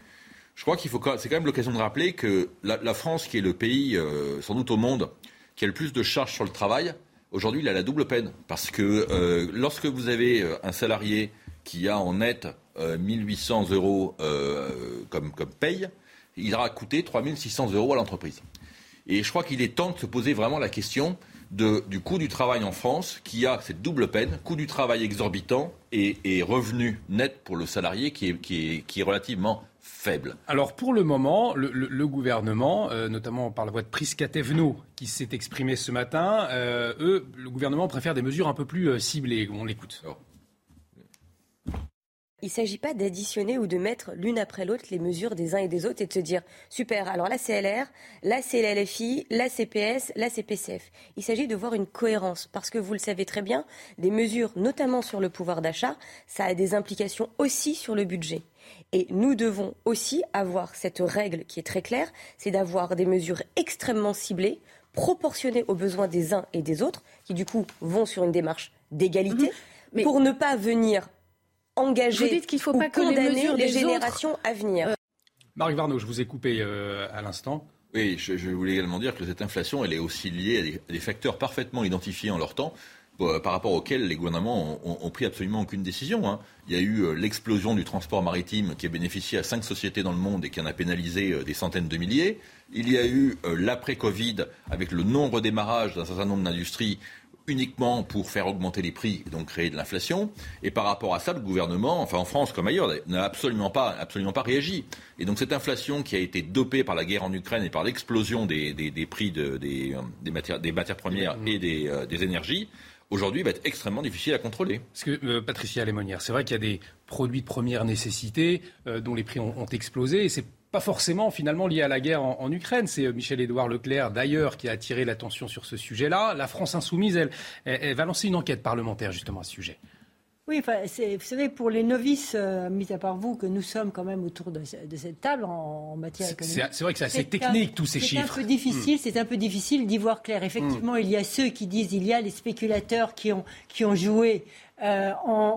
Je crois qu'il faut, c'est quand même l'occasion de rappeler que la, France, qui est le pays, euh, sans doute au monde, qui a le plus de charges sur le travail, aujourd'hui, il a la double peine. Parce que euh, lorsque vous avez euh, un salarié qui a en net 1800 euros comme, comme paye, il aura coûté 3600 euros à l'entreprise. Et je crois qu'il est temps de se poser vraiment la question du coût du travail en France, qui a cette double peine, coût du travail exorbitant et, et revenu net pour le salarié qui est, qui est, qui est relativement faible. Alors pour le moment, le, gouvernement, euh, notamment par la voix de Priscatevno, qui s'est exprimé ce matin, euh, eux, le gouvernement préfère des mesures un peu plus euh, ciblées. On l'écoute. Il ne s'agit pas d'additionner ou de mettre l'une après l'autre les mesures des uns et des autres et de se dire super, alors là c'est LR, là c'est la LFI, là c'est PS, là c'est PCF. Il s'agit de voir une cohérence parce que vous le savez très bien, des mesures, notamment sur le pouvoir d'achat, ça a des implications aussi sur le budget. Et nous devons aussi avoir cette règle qui est très claire, c'est d'avoir des mesures extrêmement ciblées, proportionnées aux besoins des uns et des autres, qui du coup vont sur une démarche d'égalité, mhm. pour ne pas venir engager qu'il faut ou pas condamner les, générations à venir. Euh, Marc Varnaud, je vous ai coupé euh, à l'instant. Oui, je, voulais également dire que cette inflation, elle est aussi liée à des facteurs parfaitement identifiés en leur temps. Euh, par rapport auxquels les gouvernements ont, pris absolument aucune décision. Hein. Il y a eu euh, l'explosion du transport maritime qui a bénéficié à cinq sociétés dans le monde et qui en a pénalisé euh, des centaines de milliers. Il y a eu l'après-Covid avec le non-redémarrage d'un certain nombre d'industries uniquement pour faire augmenter les prix et donc créer de l'inflation. Et par rapport à ça, le gouvernement, enfin en France comme ailleurs, n'a absolument pas, absolument pas réagi. Et donc cette inflation qui a été dopée par la guerre en Ukraine et par l'explosion des, prix de, des, matières, des, matières, premières et des, des énergies, aujourd'hui va être extrêmement difficile à contrôler. Parce que, euh, Patricia Lémonière, c'est vrai qu'il y a des produits de première nécessité euh, dont les prix ont, explosé et c'est pas forcément finalement lié à la guerre en, Ukraine. C'est euh, Michel-Édouard Leclerc d'ailleurs qui a attiré l'attention sur ce sujet-là. La France insoumise, elle, elle, va lancer une enquête parlementaire justement à ce sujet. Oui, enfin, vous savez, pour les novices, euh, mis à part vous, que nous sommes quand même autour de, cette table en, matière économique. C'est vrai que c'est assez technique, tous ces chiffres. C'est un peu difficile, hmm. c'est un peu difficile d'y voir clair. Effectivement, hmm. il y a ceux qui disent, il y a les spéculateurs qui ont, qui ont joué euh,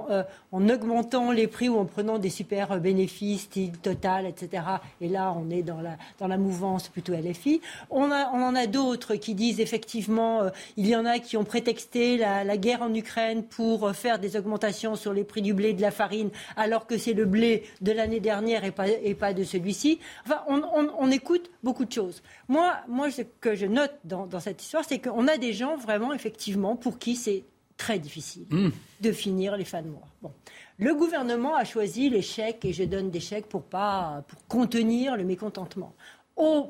euh, en, augmentant les prix ou en prenant des super bénéfices, style Total, etc. Et là, on est dans la, mouvance plutôt LFI. On, en a d'autres qui disent effectivement, euh, il y en a qui ont prétexté la, guerre en Ukraine pour faire des augmentations sur les prix du blé et de la farine, alors que c'est le blé de l'année dernière et pas, de celui-ci. Enfin, on, écoute beaucoup de choses. Moi, ce que je note dans cette histoire, c'est qu'on a des gens vraiment, effectivement, pour qui c'est très difficile hmm. de finir les fins de mois. Bon. Le gouvernement a choisi les chèques, et je donne des chèques pour, pas, pour contenir le mécontentement, au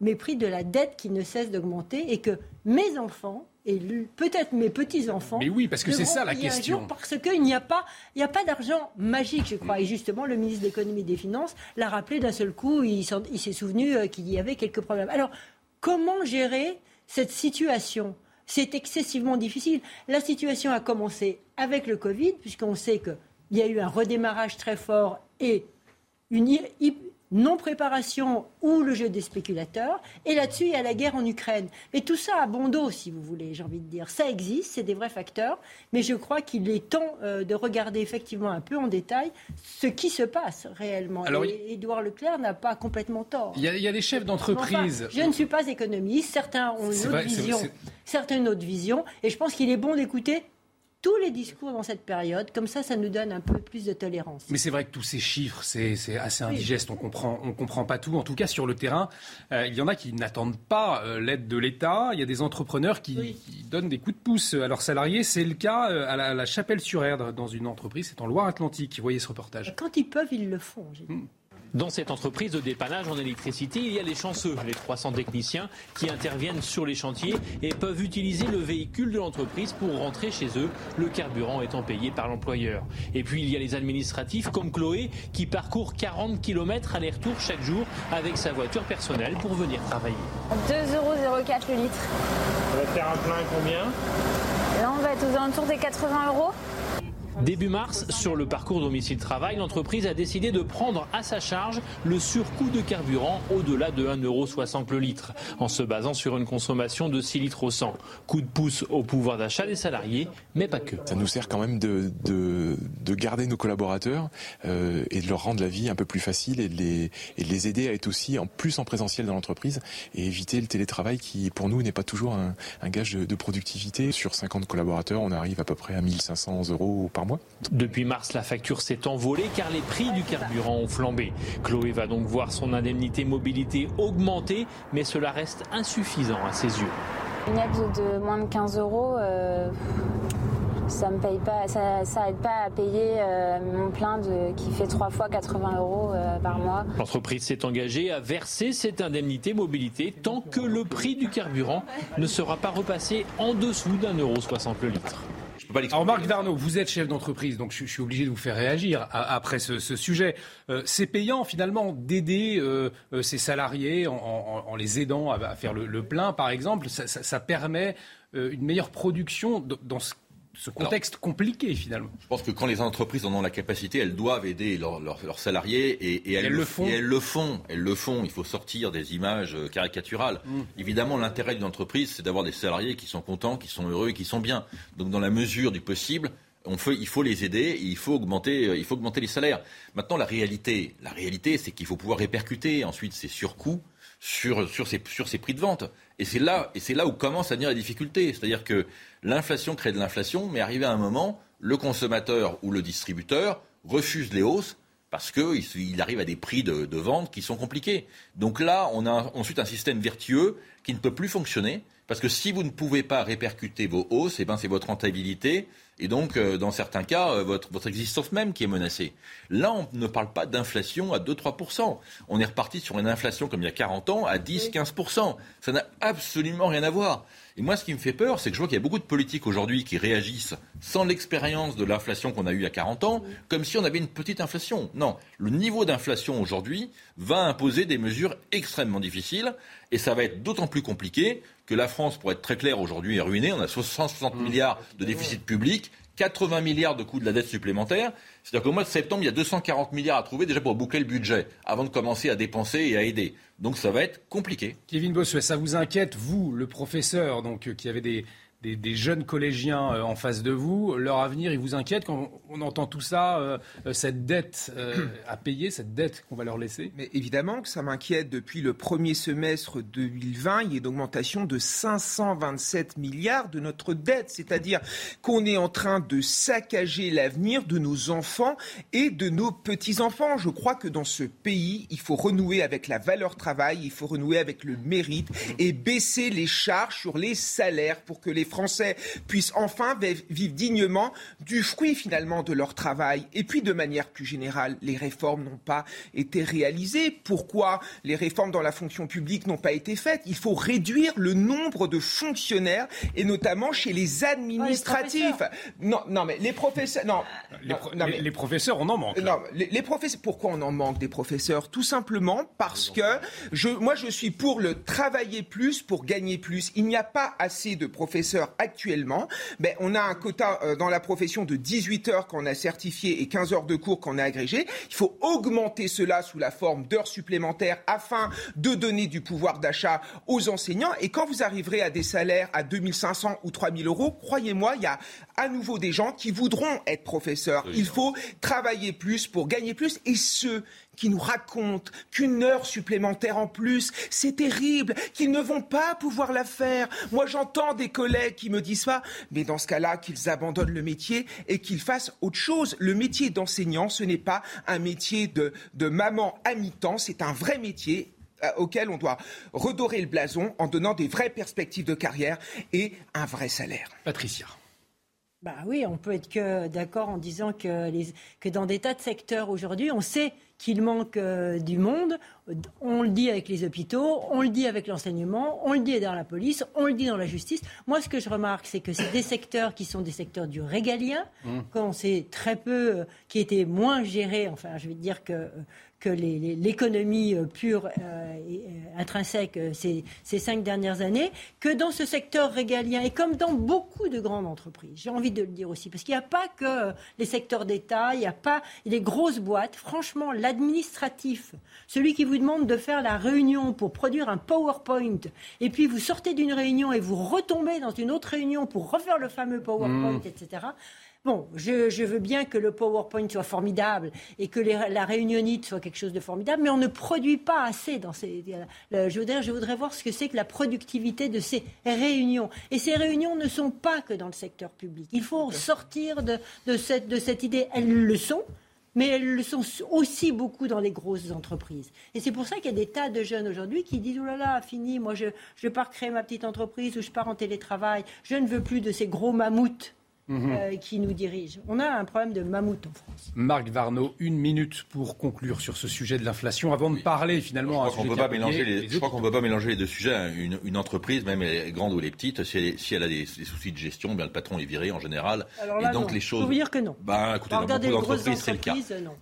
mépris de la dette qui ne cesse d'augmenter et que mes enfants et peut-être mes petits-enfants. Mais oui, parce que c'est ça la question. Parce qu'il n'y a pas, il a pas d'argent magique, je crois. Et justement, le ministre de l'économie et des finances l'a rappelé d'un seul coup. Il, il s'est souvenu euh, qu'il y avait quelques problèmes. Alors, comment gérer cette situation c'est excessivement difficile. La situation a commencé avec le Covid, puisqu'on sait qu'il y a eu un redémarrage très fort et une non-préparation ou le jeu des spéculateurs. Et là-dessus, il y a la guerre en Ukraine. Mais tout ça a bon dos, si vous voulez, j'ai envie de dire. Ça existe, c'est des vrais facteurs. Mais je crois qu'il est temps euh, de regarder effectivement un peu en détail ce qui se passe réellement. Alors, et Édouard Leclerc n'a pas complètement tort. Il y, a, des chefs d'entreprise. je ne suis pas économiste. Certains ont une autre vision. Certains une autre vision. Et je pense qu'il est bon d'écouter tous les discours dans cette période. Comme ça, ça nous donne un peu plus de tolérance. Mais c'est vrai que tous ces chiffres, c'est assez indigeste. On comprend, on comprend pas tout. En tout cas, sur le terrain, euh, il y en a qui n'attendent pas euh, l'aide de l'État. Il y a des entrepreneurs qui, donnent des coups de pouce à leurs salariés. C'est le cas euh, à la, Chapelle-sur-Erdre, dans une entreprise. C'est en Loire-Atlantique. Vous voyez ce reportage. Quand ils peuvent, ils le font. Dans cette entreprise de dépannage en électricité, il y a les chanceux, les 300 techniciens qui interviennent sur les chantiers et peuvent utiliser le véhicule de l'entreprise pour rentrer chez eux, le carburant étant payé par l'employeur. Et puis il y a les administratifs comme Chloé qui parcourt 40 km aller-retour chaque jour avec sa voiture personnelle pour venir travailler. 2,04 euros le litre. On va faire un plein combien? Là on va être aux alentours des 80 euros. Début mars, sur le parcours domicile-travail, l'entreprise a décidé de prendre à sa charge le surcoût de carburant au-delà de 1,60€ le litre, en se basant sur une consommation de 6 litres au 100. Coup de pouce au pouvoir d'achat des salariés, mais pas que. Ça nous sert quand même de, de, garder nos collaborateurs euh, et de leur rendre la vie un peu plus facile et de, les, aider à être aussi en plus en présentiel dans l'entreprise et éviter le télétravail qui, pour nous, n'est pas toujours un, gage de, productivité. Sur 50 collaborateurs, on arrive à peu près à 1500 euros par depuis mars, la facture s'est envolée car les prix du carburant ont flambé. Chloé va donc voir son indemnité mobilité augmenter, mais cela reste insuffisant à ses yeux. Une aide de moins de 15 euros, euh, ça me paye pas, ça, aide pas à payer euh, mon plein de, qui fait trois fois 80 euros euh, par mois. L'entreprise s'est engagée à verser cette indemnité mobilité tant que le prix du carburant ne sera pas repassé en dessous d'un euro 60 le litre. Alors Marc Darnaud, vous êtes chef d'entreprise, donc je, suis obligé de vous faire réagir après ce, sujet. Euh, c'est payant finalement d'aider euh, euh, ces salariés en, les aidant à, faire le, plein, par exemple. Ça, permet une meilleure production dans ce ce contexte compliqué finalement. Je pense que quand les entreprises en ont la capacité, elles doivent aider leurs salariés et, elles, le font. elles le font. Elles le font. Il faut sortir des images euh, caricaturales. Mm. Évidemment, l'intérêt d'une entreprise, c'est d'avoir des salariés qui sont contents, qui sont heureux et qui sont bien. Donc, dans la mesure du possible, on fait, il faut les aider, et il faut augmenter, euh, il faut augmenter les salaires. Maintenant, la réalité, la réalité, c'est qu'il faut pouvoir répercuter ensuite ces surcoûts sur, sur, ces, sur ces prix de vente. Et c'est là, et c'est là où commence à venir la difficulté. C'est-à-dire que l'inflation crée de l'inflation, mais arrivé à un moment, le consommateur ou le distributeur refuse les hausses parce qu'il arrive à des prix de, vente qui sont compliqués. Donc là, on a ensuite un système vertueux qui ne peut plus fonctionner Parce que si vous ne pouvez pas répercuter vos hausses, eh ben c'est votre rentabilité et donc, euh, dans certains cas, euh, votre, votre existence même qui est menacée. Là, on ne parle pas d'inflation à 2-3%. On est reparti sur une inflation comme il y a 40 ans à 10-15%. Ça n'a absolument rien à voir. Et moi, ce qui me fait peur, c'est que je vois qu'il y a beaucoup de politiques aujourd'hui qui réagissent sans l'expérience de l'inflation qu'on a eue il y a 40 ans, comme si on avait une petite inflation. Non, le niveau d'inflation aujourd'hui va imposer des mesures extrêmement difficiles, et ça va être d'autant plus compliqué que la France, pour être très clair, aujourd'hui est ruinée. On a 160 mmh. milliards de déficit public, 80 milliards de coûts de la dette supplémentaire. C'est-à-dire qu'au mois de septembre, il y a 240 milliards à trouver déjà pour boucler le budget, avant de commencer à dépenser et à aider. Donc ça va être compliqué. Kevin Bossuet, ça vous inquiète, vous, le professeur, donc, euh, qui avait des, des, jeunes collégiens euh, en face de vous, leur avenir, il vous inquiète quand on, entend tout ça, euh, euh, cette dette à payer, cette dette qu'on va leur laisser? Mais évidemment que ça m'inquiète. Depuis le premier semestre 2020, il y a une augmentation de 527 milliards de notre dette, c'est-à-dire qu'on est en train de saccager l'avenir de nos enfants et de nos petits-enfants. Je crois que dans ce pays, il faut renouer avec la valeur travail, il faut renouer avec le mérite et baisser les charges sur les salaires pour que les puissent enfin vivre dignement du fruit finalement de leur travail. Et puis de manière plus générale, les réformes n'ont pas été réalisées. Pourquoi les réformes dans la fonction publique n'ont pas été faites? Il faut réduire le nombre de fonctionnaires et notamment chez les administratifs. Non, non, mais les professeurs. Non, les, les, professeurs, on en manque. Non, les, professeurs. Pourquoi on en manque des professeurs? Tout simplement parce que je, moi, je suis pour le travailler plus pour gagner plus. Il n'y a pas assez de professeurs actuellement, ben, on a un quota euh, dans la profession de 18 heures qu'on a certifié et 15 heures de cours qu'on a agrégé. Il faut augmenter cela sous la forme d'heures supplémentaires afin de donner du pouvoir d'achat aux enseignants. Et quand vous arriverez à des salaires à 2500 ou 3000 euros, croyez-moi, il y a à nouveau des gens qui voudront être professeurs. Il faut travailler plus pour gagner plus. Et ceux qui nous racontent qu'une heure supplémentaire en plus, c'est terrible, qu'ils ne vont pas pouvoir la faire. Moi, j'entends des collègues qui me disent ça, mais dans ce cas-là, qu'ils abandonnent le métier et qu'ils fassent autre chose. Le métier d'enseignant, ce n'est pas un métier de, de maman à mi-temps, c'est un vrai métier euh, auquel on doit redorer le blason en donnant des vraies perspectives de carrière et un vrai salaire. Patricia. Bah oui, on peut être que d'accord en disant que, les, que dans des tas de secteurs aujourd'hui, on sait qu'il manque euh, du monde. On le dit avec les hôpitaux, on le dit avec l'enseignement, on le dit dans la police, on le dit dans la justice. Moi, ce que je remarque, c'est que c'est des secteurs qui sont des secteurs du régalien, mmh. qu'on sait très peu, euh, qui étaient moins gérés. Enfin, je vais dire que euh, que l'économie euh, pure euh, et euh, intrinsèque ces, ces, cinq dernières années, que dans ce secteur régalien et comme dans beaucoup de grandes entreprises. J'ai envie de le dire aussi, parce qu'il n'y a pas que les secteurs d'État, il n'y a pas les grosses boîtes. Franchement, l'administratif, celui qui vous demande de faire la réunion pour produire un PowerPoint, et puis vous sortez d'une réunion et vous retombez dans une autre réunion pour refaire le fameux PowerPoint, mmh. etc. Bon, je, veux bien que le PowerPoint soit formidable et que la réunionite soit quelque chose de formidable, mais on ne produit pas assez dans ces. je, voudrais, je voudrais voir ce que c'est que la productivité de ces réunions. Et ces réunions ne sont pas que dans le secteur public. Il faut sortir de, cette, de cette idée. Elles le sont mais elles le sont aussi beaucoup dans les grosses entreprises. Et c'est pour ça qu'il y a des tas de jeunes aujourd'hui qui disent, oh là là, fini, moi je, je pars créer ma petite entreprise ou je pars en télétravail, je ne veux plus de ces gros mammouths Mhm. Euh, qui nous dirige. On a un problème de mammouth en France. Marc Varno, une minute pour conclure sur ce sujet de l'inflation, avant de parler finalement. Je crois qu'on ne peut pas mélanger les, je crois qu'on peut pas mélanger les deux sujets. Une, une entreprise, même elle est grande ou elle est petite, si elle, si elle a des, soucis de gestion, bien le patron est viré en général. et donc les choses. Je vous dire que non. Bah, écoutez, dans beaucoup d'entreprises, c'est le cas.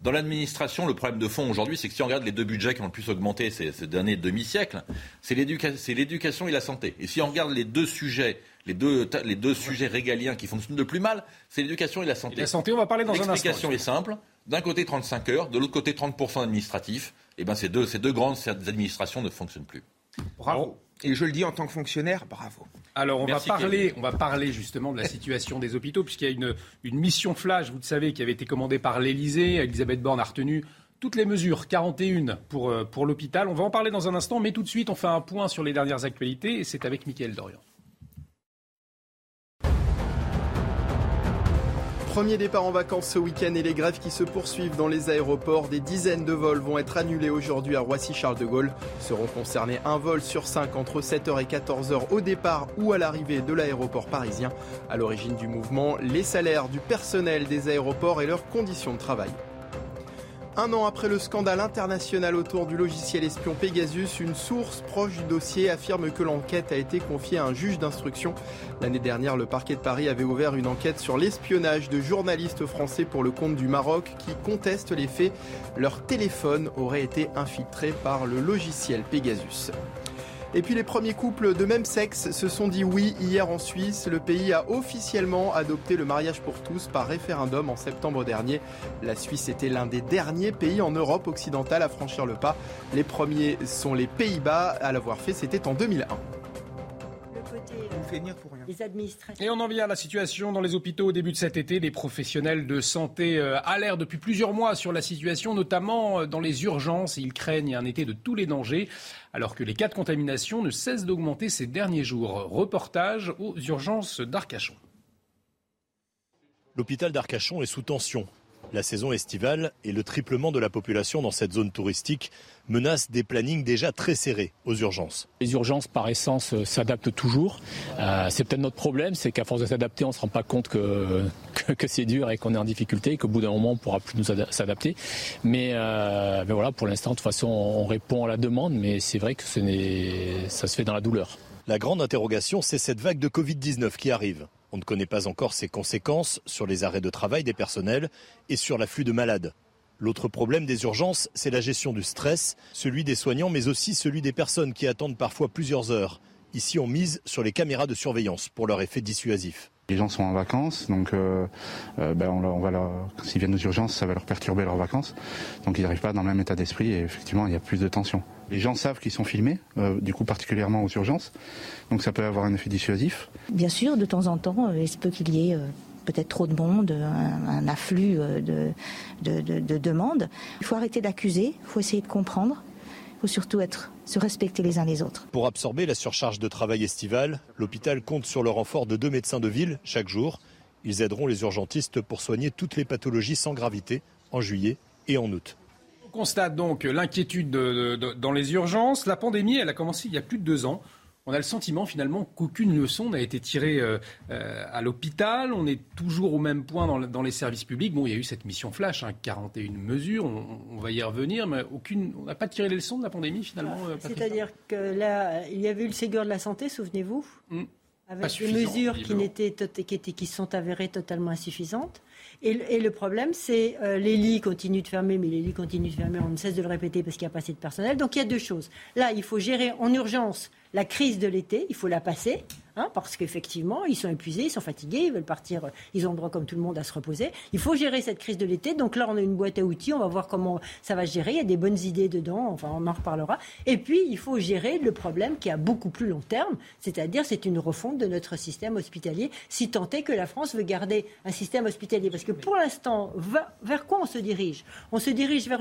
Dans l'administration, le problème de fond aujourd'hui, c'est que si on regarde les deux budgets qui ont le plus augmenté ces, ces derniers demi-siècles, c'est l'éducation et la santé. Et si on regarde les deux sujets les deux, les deux sujets régaliens qui fonctionnent de plus mal, c'est l'éducation et la santé. la santé, on va parler dans un instant. L'explication est simple. D'un côté 35 heures, de l'autre côté 30% administratif. Eh ben ces deux, ces deux grandes administrations ne fonctionnent plus. Bravo. Et je le dis en tant que fonctionnaire, bravo. Alors on va parler, on va parler justement de la situation des hôpitaux puisqu'il y a une, une mission flash, vous le savez, qui avait été commandée par l'Elysée. Elisabeth Borne a retenu toutes les mesures, 41 pour, euh, pour l'hôpital. On va en parler dans un instant, mais tout de suite, on fait un point sur les dernières actualités et c'est avec Mickaël Dorian. Premier départ en vacances ce week-end et les grèves qui se poursuivent dans les aéroports. Des dizaines de vols vont être annulés aujourd'hui à Roissy-Charles de Gaulle. Seront concernés un vol sur cinq entre 7h et 14h au départ ou à l'arrivée de l'aéroport parisien. À l'origine du mouvement, les salaires du personnel des aéroports et leurs conditions de travail. Un an après le scandale international autour du logiciel espion Pegasus, une source proche du dossier affirme que l'enquête a été confiée à un juge d'instruction. L'année dernière, le parquet de Paris avait ouvert une enquête sur l'espionnage de journalistes français pour le compte du Maroc qui contestent les faits. Leur téléphone aurait été infiltré par le logiciel Pegasus. Et puis les premiers couples de même sexe se sont dit oui hier en Suisse. Le pays a officiellement adopté le mariage pour tous par référendum en septembre dernier. La Suisse était l'un des derniers pays en Europe occidentale à franchir le pas. Les premiers sont les Pays-Bas à l'avoir fait, c'était en 2001. Les Et on en vient à la situation dans les hôpitaux au début de cet été. Les professionnels de santé euh, alertent depuis plusieurs mois sur la situation, notamment euh, dans les urgences. Ils craignent un été de tous les dangers, alors que les cas de contamination ne cessent d'augmenter ces derniers jours. Reportage aux urgences d'Arcachon. L'hôpital d'Arcachon est sous tension. La saison estivale et le triplement de la population dans cette zone touristique menacent des plannings déjà très serrés aux urgences. Les urgences, par essence, euh, s'adaptent toujours. Euh, c'est peut-être notre problème, c'est qu'à force de s'adapter, on ne se rend pas compte que, <laughs> que, que c'est dur et qu'on est en difficulté, et qu'au bout d'un moment, on ne pourra plus nous ada- s'adapter. Mais, euh, mais voilà, pour l'instant, de toute façon, on répond à la demande, mais c'est vrai que ce n'est- ça se fait dans la douleur. La grande interrogation, c'est cette vague de Covid-19 qui arrive. On ne connaît pas encore ses conséquences sur les arrêts de travail des personnels et sur l'afflux de malades. L'autre problème des urgences, c'est la gestion du stress, celui des soignants, mais aussi celui des personnes qui attendent parfois plusieurs heures. Ici, on mise sur les caméras de surveillance pour leur effet dissuasif. Les gens sont en vacances, donc euh, euh, ben s'ils viennent aux urgences, ça va leur perturber leurs vacances. Donc ils n'arrivent pas dans le même état d'esprit et effectivement il y a plus de tension. Les gens savent qu'ils sont filmés, euh, du coup particulièrement aux urgences, donc ça peut avoir un effet dissuasif. Bien sûr, de temps en temps, euh, il se peut qu'il y ait euh, peut-être trop de monde, un, un afflux euh, de, de, de- de demandes. Il faut arrêter d'accuser, il faut essayer de comprendre, il faut surtout être, se respecter les uns les autres. Pour absorber la surcharge de travail estivale, l'hôpital compte sur le renfort de deux médecins de ville chaque jour. Ils aideront les urgentistes pour soigner toutes les pathologies sans gravité en juillet et en août. On constate donc l'inquiétude de- de- dans les urgences. La pandémie, elle a commencé il y a plus de deux ans. On a le sentiment finalement qu'aucune leçon n'a été tirée euh, euh, à l'hôpital. On est toujours au même point dans, le- dans les services publics. Bon, il y a eu cette mission flash, hein, 41 mesures, on, on va y revenir, mais aucune, on n'a pas tiré les leçons de la pandémie finalement. euh, C'est-à-dire que là, il y avait eu le Ségur de la santé, souvenez-vous Pas avec des mesures qui, qui, étaient- qui sont avérées totalement insuffisantes. Et, le- problème, c'est euh, les lits continuent de fermer, mais les lits continuent de fermer, on ne cesse de le répéter parce qu'il n'y a pas assez de personnel. Donc il y a deux choses. Là, il faut gérer en urgence la crise de l'été, il faut la passer, hein, parce qu'effectivement, ils sont épuisés, ils sont fatigués, ils veulent partir, euh, ils ont le droit comme tout le monde à se reposer. Il faut gérer cette crise de l'été. Donc là, on a une boîte à outils, on va voir comment ça va se gérer. Il y a des bonnes idées dedans, enfin, on en reparlera. Et puis, il faut gérer le problème qui est à beaucoup plus long terme, c'est-à-dire c'est une refonte de notre système hospitalier, si tant est que la France veut garder un système hospitalier. Parce que pour l'instant, vers quoi on se dirige? On se dirige vers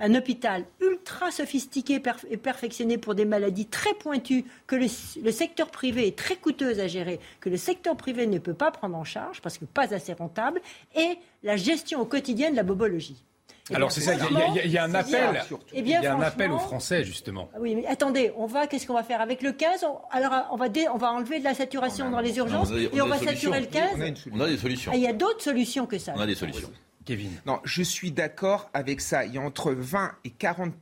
un hôpital ultra sophistiqué et perfectionné pour des maladies très pointues que le, le secteur privé est très coûteuse à gérer, que le secteur privé ne peut pas prendre en charge parce que pas assez rentable, et la gestion au quotidien de la bobologie. Eh Alors c'est ça, il y a- y, y un appel, bien. Eh il y a un appel aux franchement, Français justement. ah Oui, mais attendez, on va, qu'est-ce qu'on va faire avec le 15 on- Alors, on va, dé- on va enlever de la saturation dans les urgences on a et on va saturer le solutions. 15. On a des solutions. Ah, il y a d'autres solutions que ça. On a des solutions. Kevin. Non, je suis d'accord avec ça. Il y a entre 20 et 40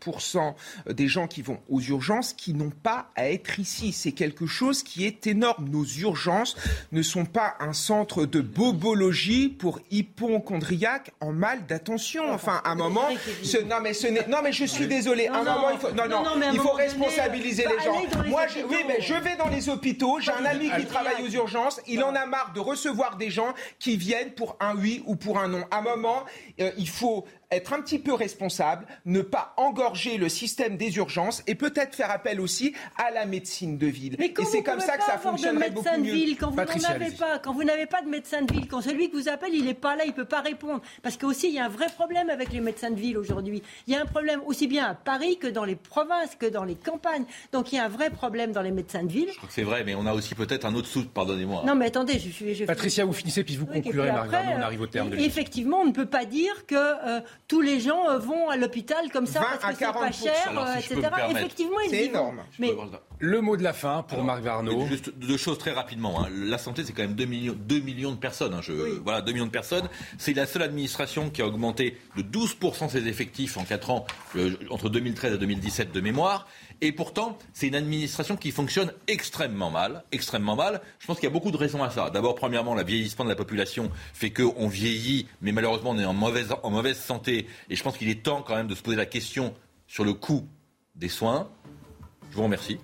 des gens qui vont aux urgences qui n'ont pas à être ici. C'est quelque chose qui est énorme. Nos urgences ne sont pas un centre de bobologie pour hypochondriaques en mal d'attention. Enfin, à un moment, ce, non mais ce n'est- non mais je suis désolé. À un moment, il faut, non, Non, il faut responsabiliser bah, les gens. dans les Moi, je, oui, mais je vais dans les hôpitaux. J'ai un ami qui travaille aux urgences. Il en a marre de recevoir des gens qui viennent pour un oui ou pour un non. À un moment, euh, il faut être un petit peu responsable, ne pas engorger le système des urgences et peut-être faire appel aussi à la médecine de ville. Mais et c'est comme ça que ça fonctionnerait beaucoup de mieux. Ville, quand vous n'en avez pas, quand vous n'avez pas de médecin de ville, quand celui que vous appelle, il n'est pas là, il peut pas répondre. Parce qu'aussi, il y a un vrai problème avec les médecins de ville aujourd'hui. Il y a un problème aussi bien à Paris que dans les provinces, que dans les campagnes. Donc il y a un vrai problème dans les médecins de ville. Je crois que c'est vrai, mais on a aussi peut-être un autre sou, pardonnez-moi. Non, mais attendez, je suis. Patricia, vous finissez, puis vous conclurez, Marc on arrive au terme de Effectivement, on ne peut pas dire que euh, tous les gens euh, vont à l'hôpital comme ça parce que c'est pas cher, euh, etc. Effectivement, c'est énorme. Mais... Le mot de la fin pour Marc Varnaud. Juste deux choses très rapidement. Hein. La santé, c'est quand même 2 millions, 2 millions de personnes. Hein. Je, Voilà, 2 millions de personnes. C'est la seule administration qui a augmenté de 12% ses effectifs en 4 ans, entre 2013 et 2017 de mémoire. Et pourtant, c'est une administration qui fonctionne extrêmement mal, extrêmement mal. Je pense qu'il y a beaucoup de raisons à ça. D'abord, premièrement, le vieillissement de la population fait qu'on vieillit, mais malheureusement, on est en mauvaise, en mauvaise santé. Et je pense qu'il est temps quand même de se poser la question sur le coût des soins. Je vous remercie.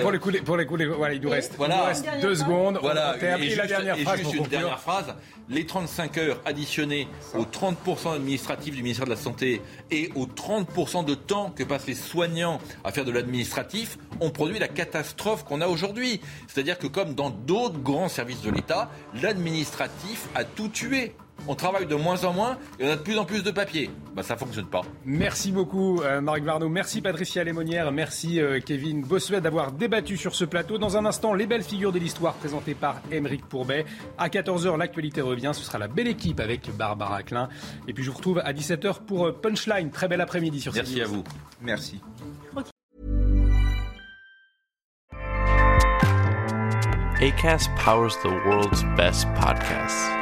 Pour, les coups, pour les coups, voilà, il nous reste, voilà. deux secondes. Voilà. Et, juste, la dernière phrase. Juste une dernière phrase. Les 35 heures additionnées aux 30% administratifs du ministère de la Santé et aux 30% de temps que passent les soignants à faire de l'administratif ont produit la catastrophe qu'on a aujourd'hui. C'est-à-dire que comme dans d'autres grands services de l'État, l'administratif a tout tué on travaille de moins en moins et on a de plus en plus de papier. Bah, ça fonctionne pas. Merci beaucoup, euh, Marc Varno. Merci, Patricia Lémonière. Merci, euh, Kevin Bossuet, d'avoir débattu sur ce plateau. Dans un instant, les belles figures de l'histoire présentées par Émeric Pourbet. À 14h, l'actualité revient. Ce sera la belle équipe avec Barbara Klein. Et puis, je vous retrouve à 17h pour euh, Punchline. Très bel après-midi sur Merci à vous. Merci. ACAST powers the world's best podcasts.